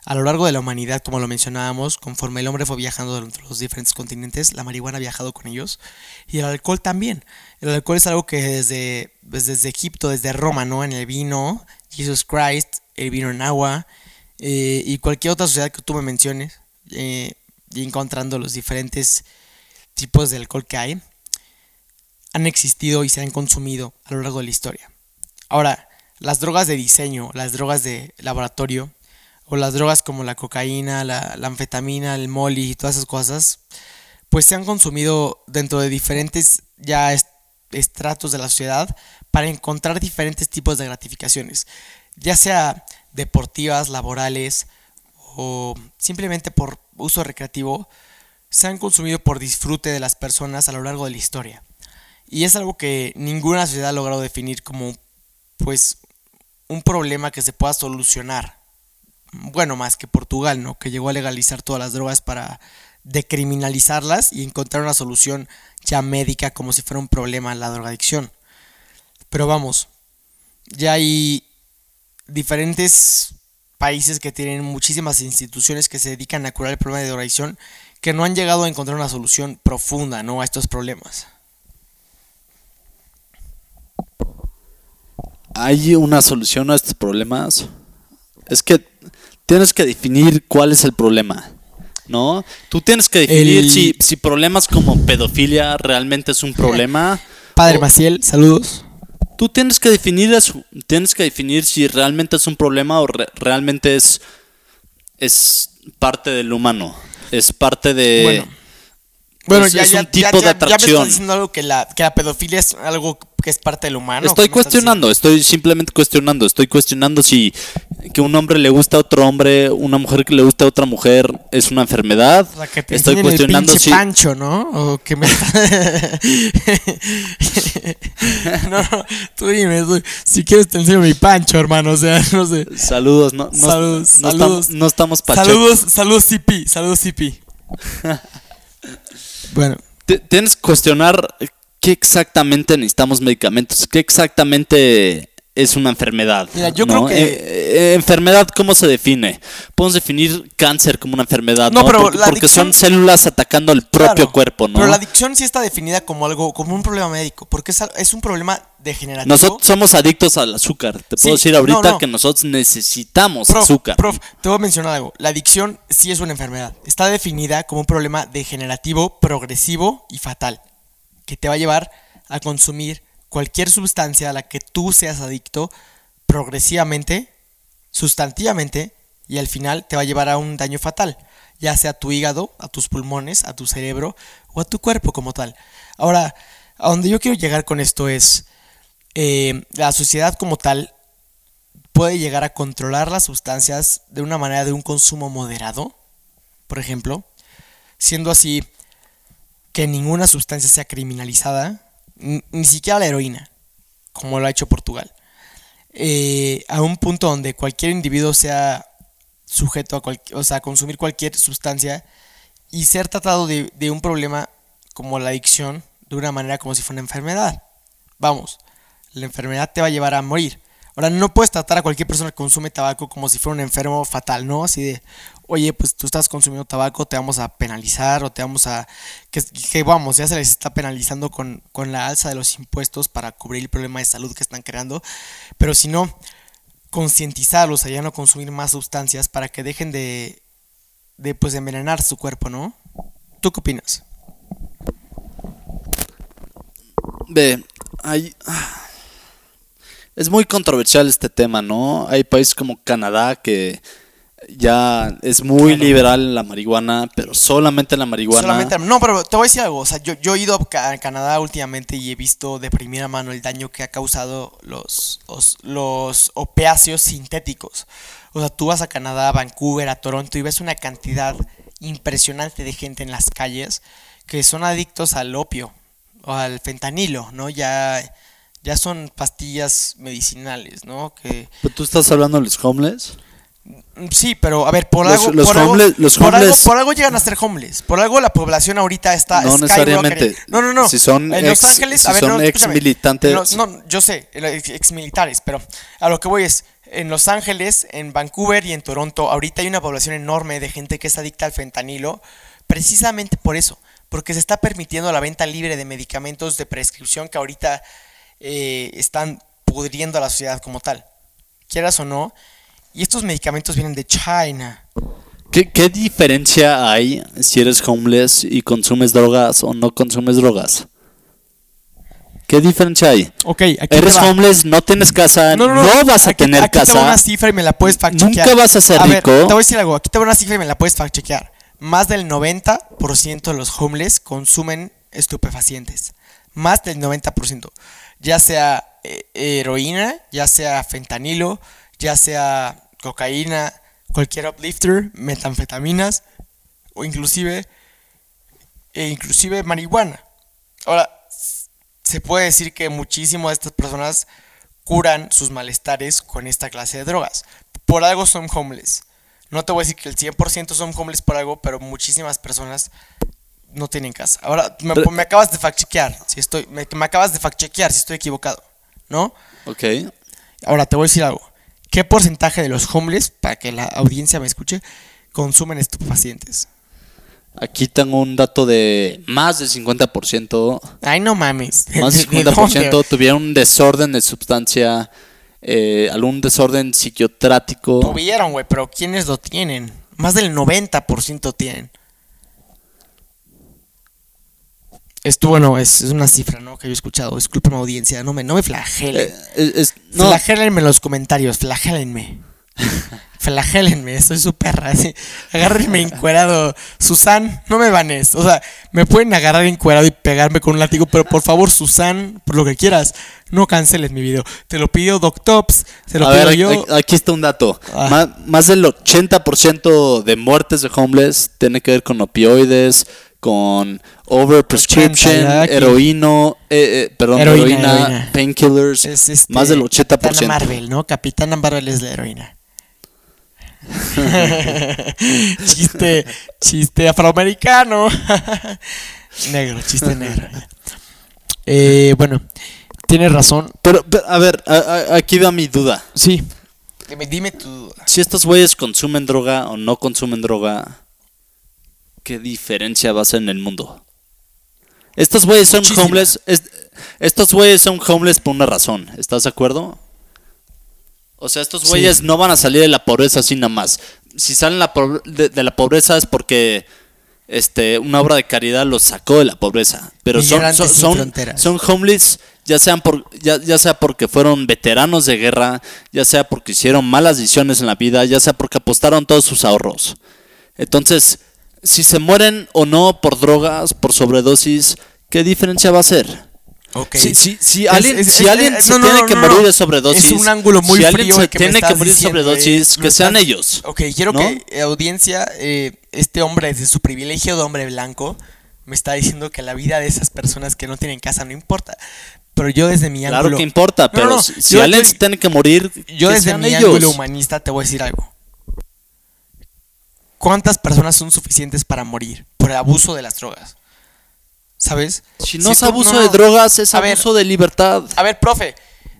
a lo largo de la humanidad, como lo mencionábamos, conforme el hombre fue viajando entre los diferentes continentes, la marihuana ha viajado con ellos. Y el alcohol también. El alcohol es algo que desde, pues, desde Egipto, desde Roma, ¿no? En el vino, Jesus Christ, el vino en agua, eh, y cualquier otra sociedad que tú me menciones, eh, y encontrando los diferentes tipos de alcohol que hay, han existido y se han consumido a lo largo de la historia. Ahora, las drogas de diseño, las drogas de laboratorio, o las drogas como la cocaína, la, anfetamina, el molly y todas esas cosas, pues se han consumido dentro de diferentes ya est- estratos de la sociedad para encontrar diferentes tipos de gratificaciones, ya sea deportivas, laborales o simplemente por uso recreativo, se han consumido por disfrute de las personas a lo largo de la historia. Y es algo que ninguna sociedad ha logrado definir como pues un problema que se pueda solucionar. Bueno, más que Portugal, ¿no? Que llegó a legalizar todas las drogas para decriminalizarlas y encontrar una solución ya médica como si fuera un problema la drogadicción. Pero vamos, ya hay diferentes países que tienen muchísimas instituciones que se dedican a curar el problema de drogadicción que no han llegado a encontrar una solución profunda, ¿no? A estos problemas. ¿Hay una solución a estos problemas? Es que tienes que definir cuál es el problema, ¿no? Tú tienes que definir El- si, si problemas como pedofilia realmente es un problema. <laughs> Padre o- Maciel, saludos. Tú tienes que definir eso, tienes que definir si realmente es un problema o re- realmente es, es parte del humano, es parte de... Bueno. Bueno, Es- ya, es ya, un tipo ya- de ya- ya me atracción. estás diciendo algo que la, que la pedofilia es algo que es parte del humano. Estoy ¿qué me estás cuestionando, estoy simplemente cuestionando, estoy cuestionando si que un hombre le gusta a otro hombre, una mujer que le gusta a otra mujer es una enfermedad. O sea, que te estoy el cuestionando pinche si pancho, ¿no? O que me <laughs> No, no, tú dime, tú- si quieres te enseño mi pancho, hermano, o sea, no sé. saludos, no, no, Saludos, no saludos. estamos, no estamos. Saludos, saludos CP, saludos CP. <laughs> bueno, Tienes que cuestionar ¿qué exactamente necesitamos medicamentos? ¿Qué exactamente es una enfermedad? Mira, yo ¿no? creo que- Eh, eh, enfermedad, ¿cómo se define? Podemos definir cáncer como una enfermedad, No, ¿no? pero porque, la porque son células atacando el propio Claro, cuerpo, ¿no? Pero la adicción sí está definida como algo, como un problema médico, porque es, un problema degenerativo. Nosotros somos adictos al azúcar. Te Sí, puedo decir ahorita no. que nosotros necesitamos Prof, azúcar. prof, te voy a mencionar algo. La adicción sí es una enfermedad. Está definida como un problema degenerativo, progresivo y fatal, que te va a llevar a consumir cualquier sustancia a la que tú seas adicto progresivamente, sustantivamente, y al final te va a llevar a un daño fatal, ya sea a tu hígado, a tus pulmones, a tu cerebro o a tu cuerpo como tal. Ahora, a donde yo quiero llegar con esto es, eh, la sociedad como tal puede llegar a controlar las sustancias de una manera de un consumo moderado, por ejemplo, siendo así que ninguna sustancia sea criminalizada, ni, siquiera la heroína, como lo ha hecho Portugal, Eh, a un punto donde cualquier individuo sea sujeto a, o sea, consumir cualquier sustancia y ser tratado de un problema como la adicción de una manera como si fuera una enfermedad. Vamos, la enfermedad te va a llevar a morir. Ahora, no puedes tratar a cualquier persona que consume tabaco como si fuera un enfermo fatal, ¿no? Así de, oye, pues tú estás consumiendo tabaco, te vamos a penalizar o te vamos a... Que, vamos, ya se les está penalizando con, con la alza de los impuestos para cubrir el problema de salud que están creando. Pero si no, concientizarlos a ya no consumir más sustancias para que dejen de, de pues, envenenar su cuerpo, ¿no? ¿Tú qué opinas? Ve, hay... Es muy controversial este tema, ¿no? Hay países como Canadá que ya es muy liberal la marihuana, pero solamente la marihuana. Solamente, no, pero te voy a decir algo. O sea, yo, yo he ido a Canadá últimamente y he visto de primera mano el daño que ha causado los, los, los opiáceos sintéticos. O sea, tú vas a Canadá, a Vancouver, a Toronto y ves una cantidad impresionante de gente en las calles que son adictos al opio o al fentanilo, ¿no? Ya, ya son pastillas medicinales, ¿no? Que ¿Pero tú estás hablando de los homeless? Sí, pero a ver, por Los- algo, los por, algo- homeless- los por algo- por algo llegan a ser homeless. Por algo la población ahorita está No necesariamente. No, no, no. Si son en Los ex- Ángeles, si a ver, son no, ex escúchame. militantes. Los- no, yo sé, ex militares, pero a lo que voy es en Los Ángeles, en Vancouver y en Toronto, ahorita hay una población enorme de gente que es adicta al fentanilo, precisamente por eso, porque se está permitiendo la venta libre de medicamentos de prescripción que ahorita eh, están pudriendo a la sociedad como tal, quieras o no. Y estos medicamentos vienen de China. ¿Qué, qué diferencia hay si eres homeless y consumes drogas o no consumes drogas? ¿Qué diferencia hay? Ok, aquí te Eres va. homeless, no tienes casa, no, vas a Aquí- tener aquí te va casa. una cifra y me la puedes fact Nunca vas a ser ver, rico. te voy a decir algo. Aquí te va una cifra y me la puedes fact chequear. Más del 90% de los homeless consumen estupefacientes. Más del 90%. Ya sea eh, heroína, ya sea fentanilo, ya sea cocaína, cualquier uplifter, metanfetaminas o inclusive e inclusive marihuana. Ahora, se puede decir que muchísimas de estas personas curan sus malestares con esta clase de drogas. Por algo son homeless. No te voy a decir que el 100% son homeless por algo, pero muchísimas personas no tienen casa. Ahora, me, Pero- me acabas de fact-chequear si estoy, me, me acabas de fact-chequear si estoy equivocado, ¿no? Ok. Ahora, te voy a decir algo. ¿Qué porcentaje de los homeless, para que la audiencia me escuche, consumen estupefacientes? Aquí tengo un dato de más del 50%. Ay, no mames. Más del <laughs> ¿De dónde? 50% tuvieron un desorden de sustancia, eh, algún desorden psiquiatrático. Tuvieron, güey, pero ¿quiénes lo tienen? Más del 90% tienen. Esto, bueno, es, es una cifra, ¿no? Que yo he escuchado. Discúlpeme, audiencia. No me, no me flagelen. Eh, es- es- no, Flagélenme en los comentarios. Flagélenme. <laughs> Flagélenme. Soy su perra. así. Agárrenme encuerado. Susan, no me banes. O sea, me pueden agarrar encuerado y pegarme con un látigo. Pero por favor, Susan, por lo que quieras, no canceles mi video. Te lo pidió Doctops. Te lo a pido ver, yo. aquí- aquí está un dato. Ah. Más, más del 80% de muertes de homeless tiene que ver con opioides, con overprescription, heroíno, eh, eh, perdón, Heroína, heroína, heroína. painkillers, Es este, más del Capitana 80%. Marvel, ¿no? Capitana Marvel es la heroína. <laughs> chiste, chiste afroamericano. negro, chiste negro. Eh, bueno, tienes razón. Pero, pero, a ver, a- a- aquí va mi duda. Sí. Dime, dime tu duda. Si estos güeyes consumen droga o no consumen droga, ¿qué diferencia va a hacer en el mundo? Estos güeyes son Muchísima. homeless. es- estos güeyes son homeless por una razón. ¿Estás de acuerdo? O sea, estos Sí. güeyes no van a salir de la pobreza así nada más. Si salen la de, de la pobreza es porque este, una obra de caridad los sacó de la pobreza. Pero son, son, son, son homeless ya, sean por, ya, ya sea porque fueron veteranos de guerra, ya sea porque hicieron malas decisiones en la vida, ya sea porque apostaron todos sus ahorros. Entonces, si se mueren o no por drogas, por sobredosis, ¿qué diferencia va a hacer? Ok. Si, si, si alguien, es- si es- alguien es- se no, no, tiene no, que morir de sobredosis, Es un ángulo muy si alguien frío se que tiene que morir de sobredosis, eh. Lo que sean estás- ellos. Ok, quiero que eh, audiencia, eh, este hombre desde su privilegio de hombre blanco me está diciendo que la vida de esas personas que no tienen casa no importa. Pero yo desde mi Claro ángulo... que importa, pero si, alguien se tiene que morir, Yo que desde sean mi ellos. ángulo humanista te voy a decir algo. ¿Cuántas personas son suficientes para morir por el abuso de las drogas? ¿Sabes? Si no es tú- abuso no, no. de drogas, es ver, abuso de libertad. A ver, profe,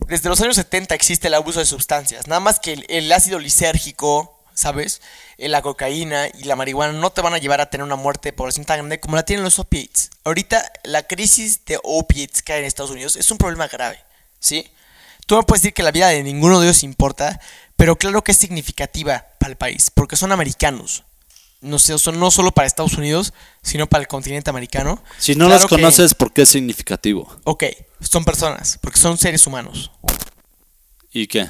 desde los años 70 existe el abuso de sustancias. Nada más que el, el ácido lisérgico, ¿sabes? Eh, La cocaína y la marihuana no te van a llevar a tener una muerte de población tan grande como la tienen los opiates. Ahorita la crisis de opiates que hay en Estados Unidos es un problema grave, ¿sí? Tú me puedes decir que la vida de ninguno de ellos importa, pero claro que es significativa para el país, porque son americanos. No sé, son no solo para Estados Unidos, sino para el continente americano. Si no Claro los que- conoces, ¿por qué es significativo? Ok, son personas, porque son seres humanos. ¿Y qué?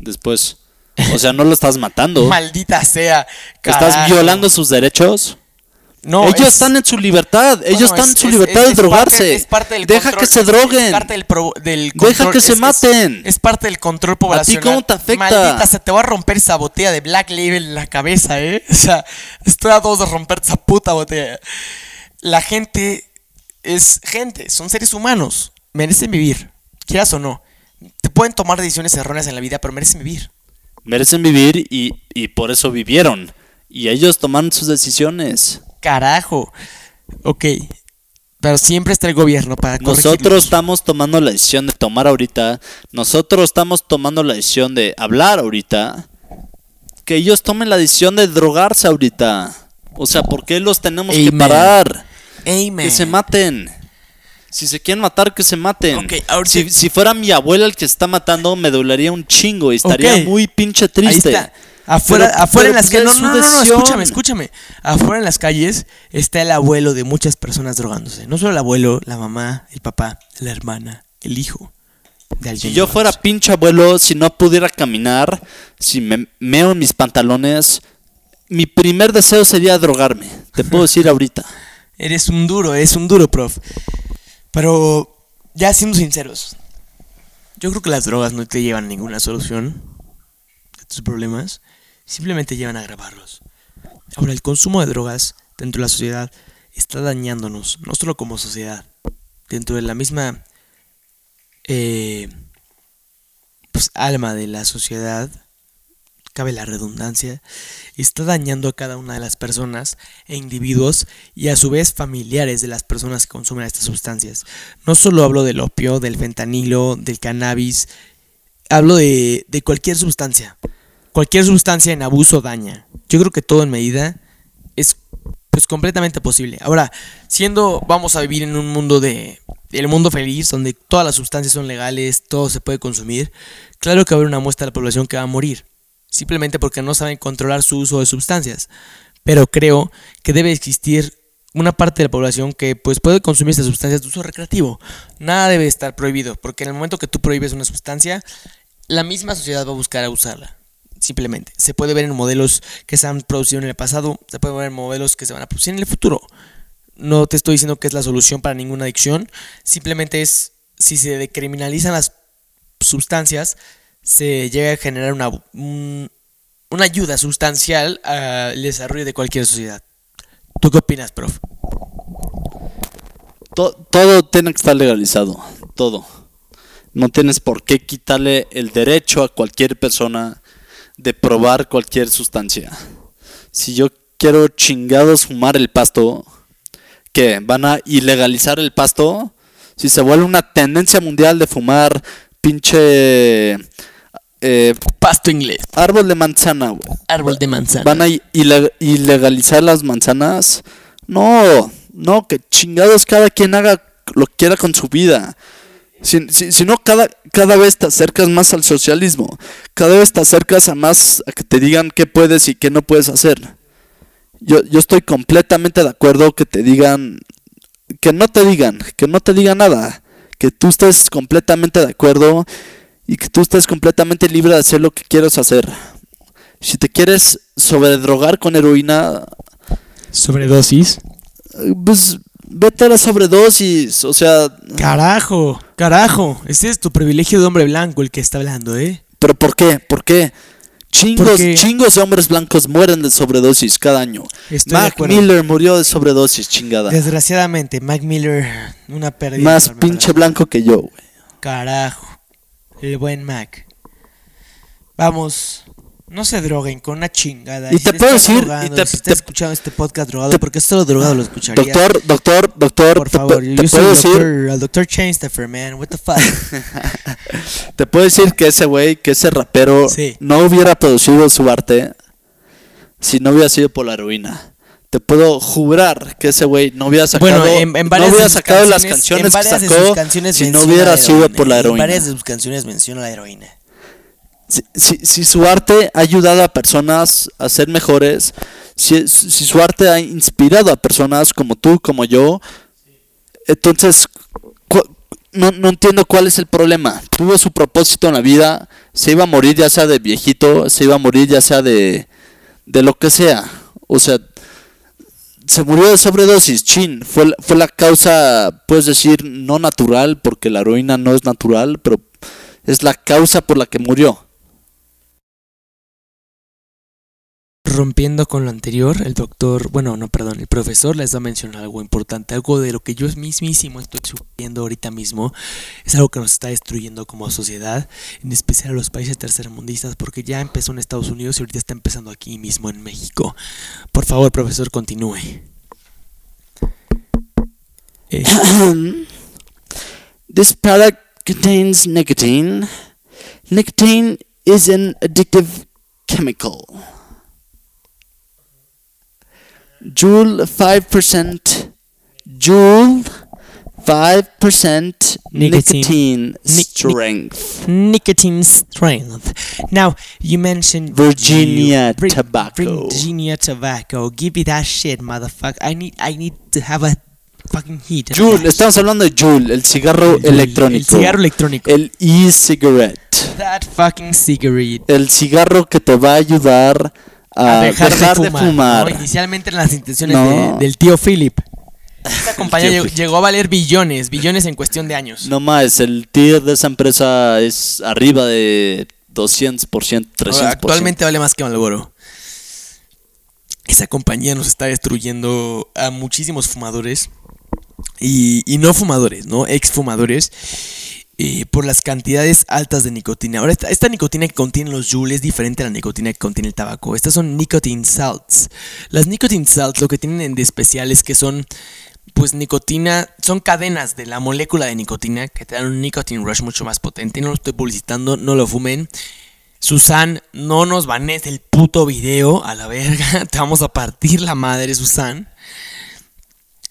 Después. O sea, no lo estás matando. <laughs> Maldita sea. ¿Estás violando sus derechos? No, ellos es- están en su libertad. bueno, ellos están es- en su libertad es- de drogarse. parte- es parte del Deja control- que se droguen. Es parte del, pro- del Deja control, que se maten. Es, parte del control poblacional. cómo te afecta? Maldita, se te va a romper esa botella de Black Label en la cabeza, ¿eh? O sea, estoy a dos de romper esa puta botella. La gente es gente, son seres humanos. Merecen vivir, quieras o no. Te pueden tomar decisiones erróneas en la vida, pero merecen vivir. Merecen vivir y, y por eso vivieron. Y ellos tomaron sus decisiones. Carajo. Ok. Pero siempre está el gobierno para Nosotros corregirlos. estamos tomando la decisión de tomar ahorita. Nosotros estamos tomando la decisión de hablar ahorita. Que ellos tomen la decisión de drogarse ahorita. O sea, ¿por qué los tenemos que parar? Amen. Que se maten. Si se quieren matar, que se maten. Ahorita- si, si fuera mi abuela el que está matando, me dolería un chingo y estaría muy pinche Ahí triste. está. Afuera, Pero- afuera en las calles. es No, no, no, no, escúchame, escúchame. Afuera en las calles está el abuelo de muchas personas drogándose. No solo el abuelo, la mamá, el papá, la hermana, el hijo de alguien. Si yo fuera pinche abuelo, si no pudiera caminar, si me meo en mis pantalones, mi primer deseo sería drogarme. Te puedo decir <laughs> ahorita. Eres un duro, eres un duro, prof. Pero, ya siendo sinceros, yo creo que las drogas no te llevan a ninguna solución de tus problemas, simplemente llevan a agravarlos. Ahora, el consumo de drogas dentro de la sociedad está dañándonos, no solo como sociedad, dentro de la misma eh, pues, alma de la sociedad, cabe la redundancia, está dañando a cada una de las personas e individuos y a su vez familiares de las personas que consumen estas sustancias. No solo hablo del opio, del fentanilo, del cannabis, hablo de, de cualquier sustancia. Cualquier sustancia en abuso daña. Yo creo que todo en medida es pues completamente posible. Ahora, siendo vamos a vivir en un mundo de el mundo feliz donde todas las sustancias son legales, todo se puede consumir, claro que va a haber una muestra de la población que va a morir, simplemente porque no saben controlar su uso de sustancias. Pero creo que debe existir una parte de la población que pues puede consumir estas sustancias de uso recreativo. Nada debe estar prohibido, porque en el momento que tú prohíbes una sustancia, la misma sociedad va a buscar a usarla. Simplemente. Se puede ver en modelos que se han producido en el pasado, se puede ver en modelos que se van a producir en el futuro. No te estoy diciendo que es la solución para ninguna adicción, simplemente es si se decriminalizan las sustancias, se llega a generar una, un- una ayuda sustancial al desarrollo de cualquier sociedad. ¿Tú qué opinas, prof? To- todo tiene que estar legalizado. Todo. No tienes por qué quitarle el derecho a cualquier persona de probar cualquier sustancia. Si yo quiero chingados fumar el pasto, ¿qué? ¿Van a ilegalizar el pasto? si se vuelve una tendencia mundial de fumar pinche eh, Pasto inglés. árbol de manzana, güey. Árbol de manzana. ¿Van a ile- ilegalizar las manzanas? No, no, que chingados cada quien haga lo que quiera con su vida. Si, si- si no, cada, cada vez te acercas más al socialismo. Cada vez te acercas a más a que te digan qué puedes y qué no puedes hacer. Yo, yo estoy completamente de acuerdo que te digan, que no te digan, que no te digan nada. Que tú estés completamente de acuerdo y que tú estés completamente libre de hacer lo que quieras hacer. Si te quieres sobredrogar con heroína, Sobredosis. pues vete a la sobredosis. O sea, Carajo, carajo. Ese es tu privilegio de hombre blanco el que está hablando, ¿eh? ¿pero por qué? ¿Por qué? Chingos, Porque- chingos de hombres blancos mueren de sobredosis cada año. Estoy Mac. Miller murió de sobredosis, chingada. Desgraciadamente, Mac Miller, una pérdida. Más pinche blanco que yo, güey. Carajo. El buen Mac. Vamos. No se droguen con una chingada. Y Si te puedo decir, y te- si te- escuchando este podcast drogado, te- porque solo drogado lo escucharía. Doctor, doctor, doctor, por favor, yo te soy puedo el decir, doctor, el doctor Chainstaffer, man. What the fuck? <laughs> te puedo decir que ese güey, que ese rapero Sí. no hubiera producido su arte si no hubiera sido por la heroína. Te puedo jurar que ese güey no hubiera sacado, Bueno, en, en no hubiera de sacado las canciones- canciones en que varias de sacó sus canciones si no hubiera sido por la En heroína. varias de sus canciones menciona la heroína. Si, su arte ha ayudado a personas a ser mejores, si, si su arte ha inspirado a personas como tú, como yo, entonces no, no entiendo cuál es el problema. Tuvo su propósito en la vida, se iba a morir ya sea de viejito, se iba a morir ya sea de, de lo que sea. O sea, se murió de sobredosis, chin. Fue, fue la causa, puedes decir, no natural, porque la heroína no es natural, pero es la causa por la que murió. Rompiendo con lo anterior, el doctor, bueno, no, perdón, el profesor les va a mencionar algo importante, algo de lo que yo mismísimo estoy sufriendo ahorita mismo, es algo que nos está destruyendo como sociedad, en especial a los países tercermundistas, porque ya empezó en Estados Unidos y ahorita está empezando aquí mismo en México. Por favor, profesor, continúe. This product contains nicotine. Nicotine is an addictive chemical. Joule 5%. Joule 5% Nicotine. nicotine, Nic- strength. nicotine strength. Now, you mentioned Virginia Vir- tobacco. Virginia tobacco. Give me that shit, motherfucker. I need, I need to have a fucking heat. Joule, estamos hablando de Joule, el cigarro El- electrónico. El cigarro electrónico. El e-cigarette. That fucking cigarette. El cigarro que te va a ayudar a, A dejar, dejar, de de fumar. Inicialmente en las intenciones No. de- del tío Philip. Esta <laughs> compañía llegó, a valer billones, billones en cuestión de años. No más, el tier de esa empresa es arriba de 200%, 300%. Ahora, actualmente vale más que Malboro. Esa compañía nos está destruyendo a muchísimos fumadores y, y no fumadores, ¿no? Exfumadores. Eh, por las cantidades altas de nicotina. Ahora, esta, nicotina que contiene los Joule es diferente a la nicotina que contiene el tabaco. Estas son nicotine salts. Las nicotine salts lo que tienen de especial es que son, pues, nicotina, son cadenas de la molécula de nicotina que te dan un nicotine rush mucho más potente. No lo estoy publicitando, no lo fumen. Susan, no nos banes el puto video a la verga. <laughs> Te vamos a partir la madre, Susan.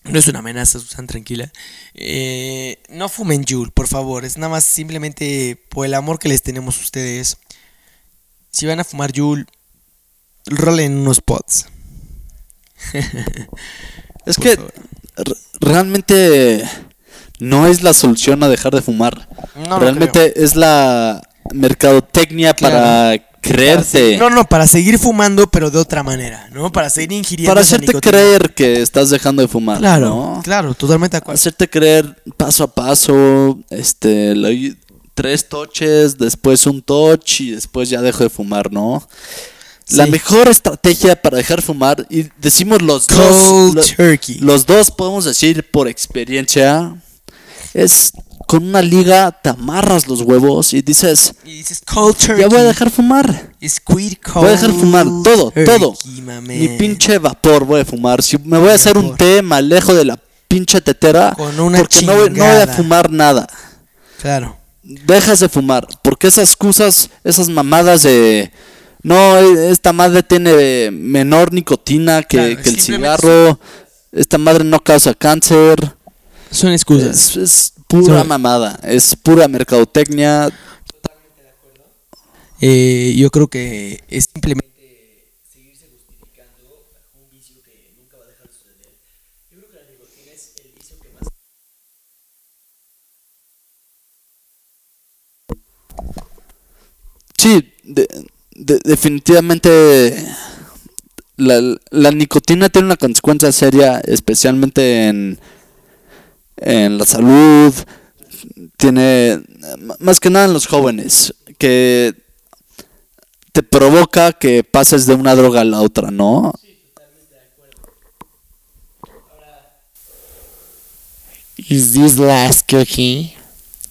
No es una amenaza, Susan, tranquila. Eh, no fumen Juul, por favor. Es nada más simplemente por el amor que les tenemos a ustedes. Si van a fumar Juul, rolen unos pods. <laughs> Es Por que realmente no es la solución a dejar de fumar. No realmente es la mercadotecnia Claro. para creerte. No, no, para seguir fumando, pero de otra manera, ¿no? Para seguir ingiriendo. para hacerte creer que estás dejando de fumar. Claro, ¿no? claro, totalmente de acuerdo. Hacerte creer paso a paso, este, lo- tres toches, después un touch y después ya dejo de fumar, ¿no? La mejor estrategia para dejar de fumar, y decimos los dos, Cold lo- turkey. los dos podemos decir por experiencia, es con una liga te amarras los huevos y dices, Y dices ya voy a dejar fumar. Voy a dejar fumar todo, todo. Ni pinche vapor voy a fumar. Si me voy a hacer un té, me alejo de la pinche tetera Con una porque no, no voy a fumar nada. Claro. Dejas de fumar. Porque esas excusas, esas mamadas de. No, esta madre tiene menor nicotina que, Claro, que el cigarro. Esta madre no causa cáncer. Son excusas. Es, es pura Son- mamada. Es pura mercadotecnia. Eh, yo creo que es simplemente seguirse justificando un vicio que nunca va a dejar de suceder. Yo creo que la nicotina es el vicio que más Sí, de- de- definitivamente la, la nicotina tiene una consecuencia seria, especialmente en, en la salud. Tiene, más que nada en los jóvenes, que te provoca que pases de una droga a la otra, ¿no? Is this last cookie?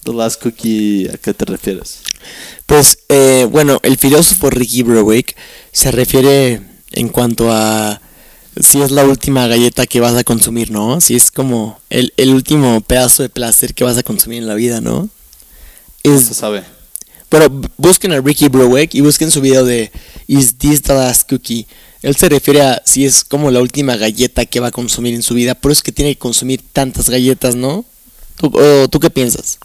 The last cookie, ¿a qué te refieres? Pues, eh, bueno, el filósofo Ricky Browick se refiere en cuanto a si es la última galleta que vas a consumir, ¿no? Si es como el, el último pedazo de placer que vas a consumir en la vida, ¿no? Es, se sabe. b- busquen a Ricky Browick y busquen su video de Is this the last cookie? Él se refiere a si es como la última galleta que va a consumir en su vida, por eso es que tiene que consumir tantas galletas, ¿no? ¿Tú, ¿tú qué piensas?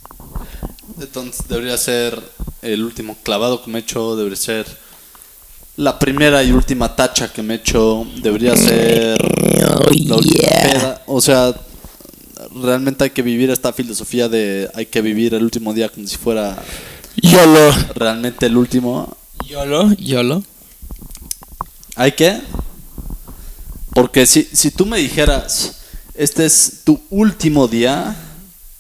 Entonces debería ser el último clavado que me he hecho, debería ser la primera y última tacha que me he hecho, debería ser Oh, la yeah. O sea, realmente hay que vivir esta filosofía de hay que vivir el último día como si fuera YOLO. realmente el último. YOLO, YOLO. ¿Hay que? Porque si, si tú me dijeras, este es tu último día,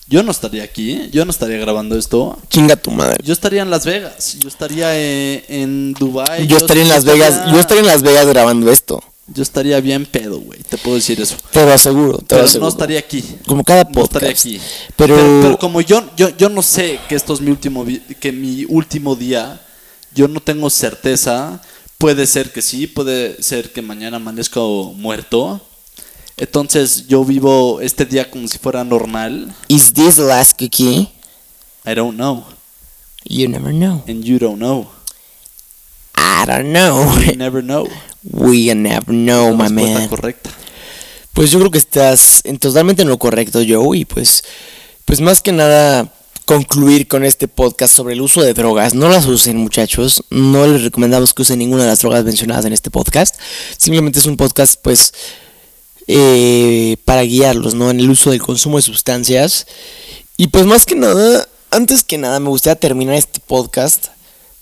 yo no estaría aquí, yo no estaría grabando esto. Chinga tu madre. Yo estaría en Las Vegas, yo estaría eh, en Dubai. Yo estaría en Las Vegas, yo estaría en Las Vegas grabando esto. Yo estaría bien pedo, güey, te puedo decir eso. Te lo aseguro, te Pero lo aseguro. no estaría aquí. Como cada No podcast. estaría aquí. Pero, Pero, pero como yo, yo, yo no sé que esto es mi último, que mi último día, yo no tengo certeza. Puede ser que sí, puede ser que mañana amanezca muerto. Entonces yo vivo este día como si fuera normal. is this the last cookie? I don't know. You never know. And you don't know. I don't know. You never know. We never know, La my man. correcta. Pues yo creo que estás en totalmente en lo correcto, Joe, y pues, pues más que nada concluir con este podcast sobre el uso de drogas. No las usen, muchachos. No les recomendamos que usen ninguna de las drogas mencionadas en este podcast. Simplemente es un podcast, pues, eh, para guiarlos, ¿no? En el uso del consumo de sustancias. Y pues más que nada, antes que nada, me gustaría terminar este podcast.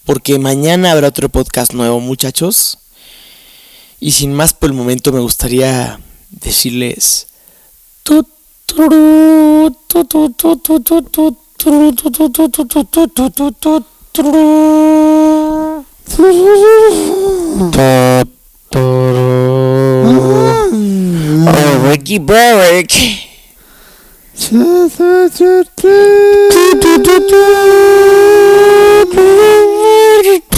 Porque mañana habrá otro podcast nuevo, muchachos. Y sin más por el momento me gustaría decirles Oh, Ricky Berwick. <laughs> <laughs>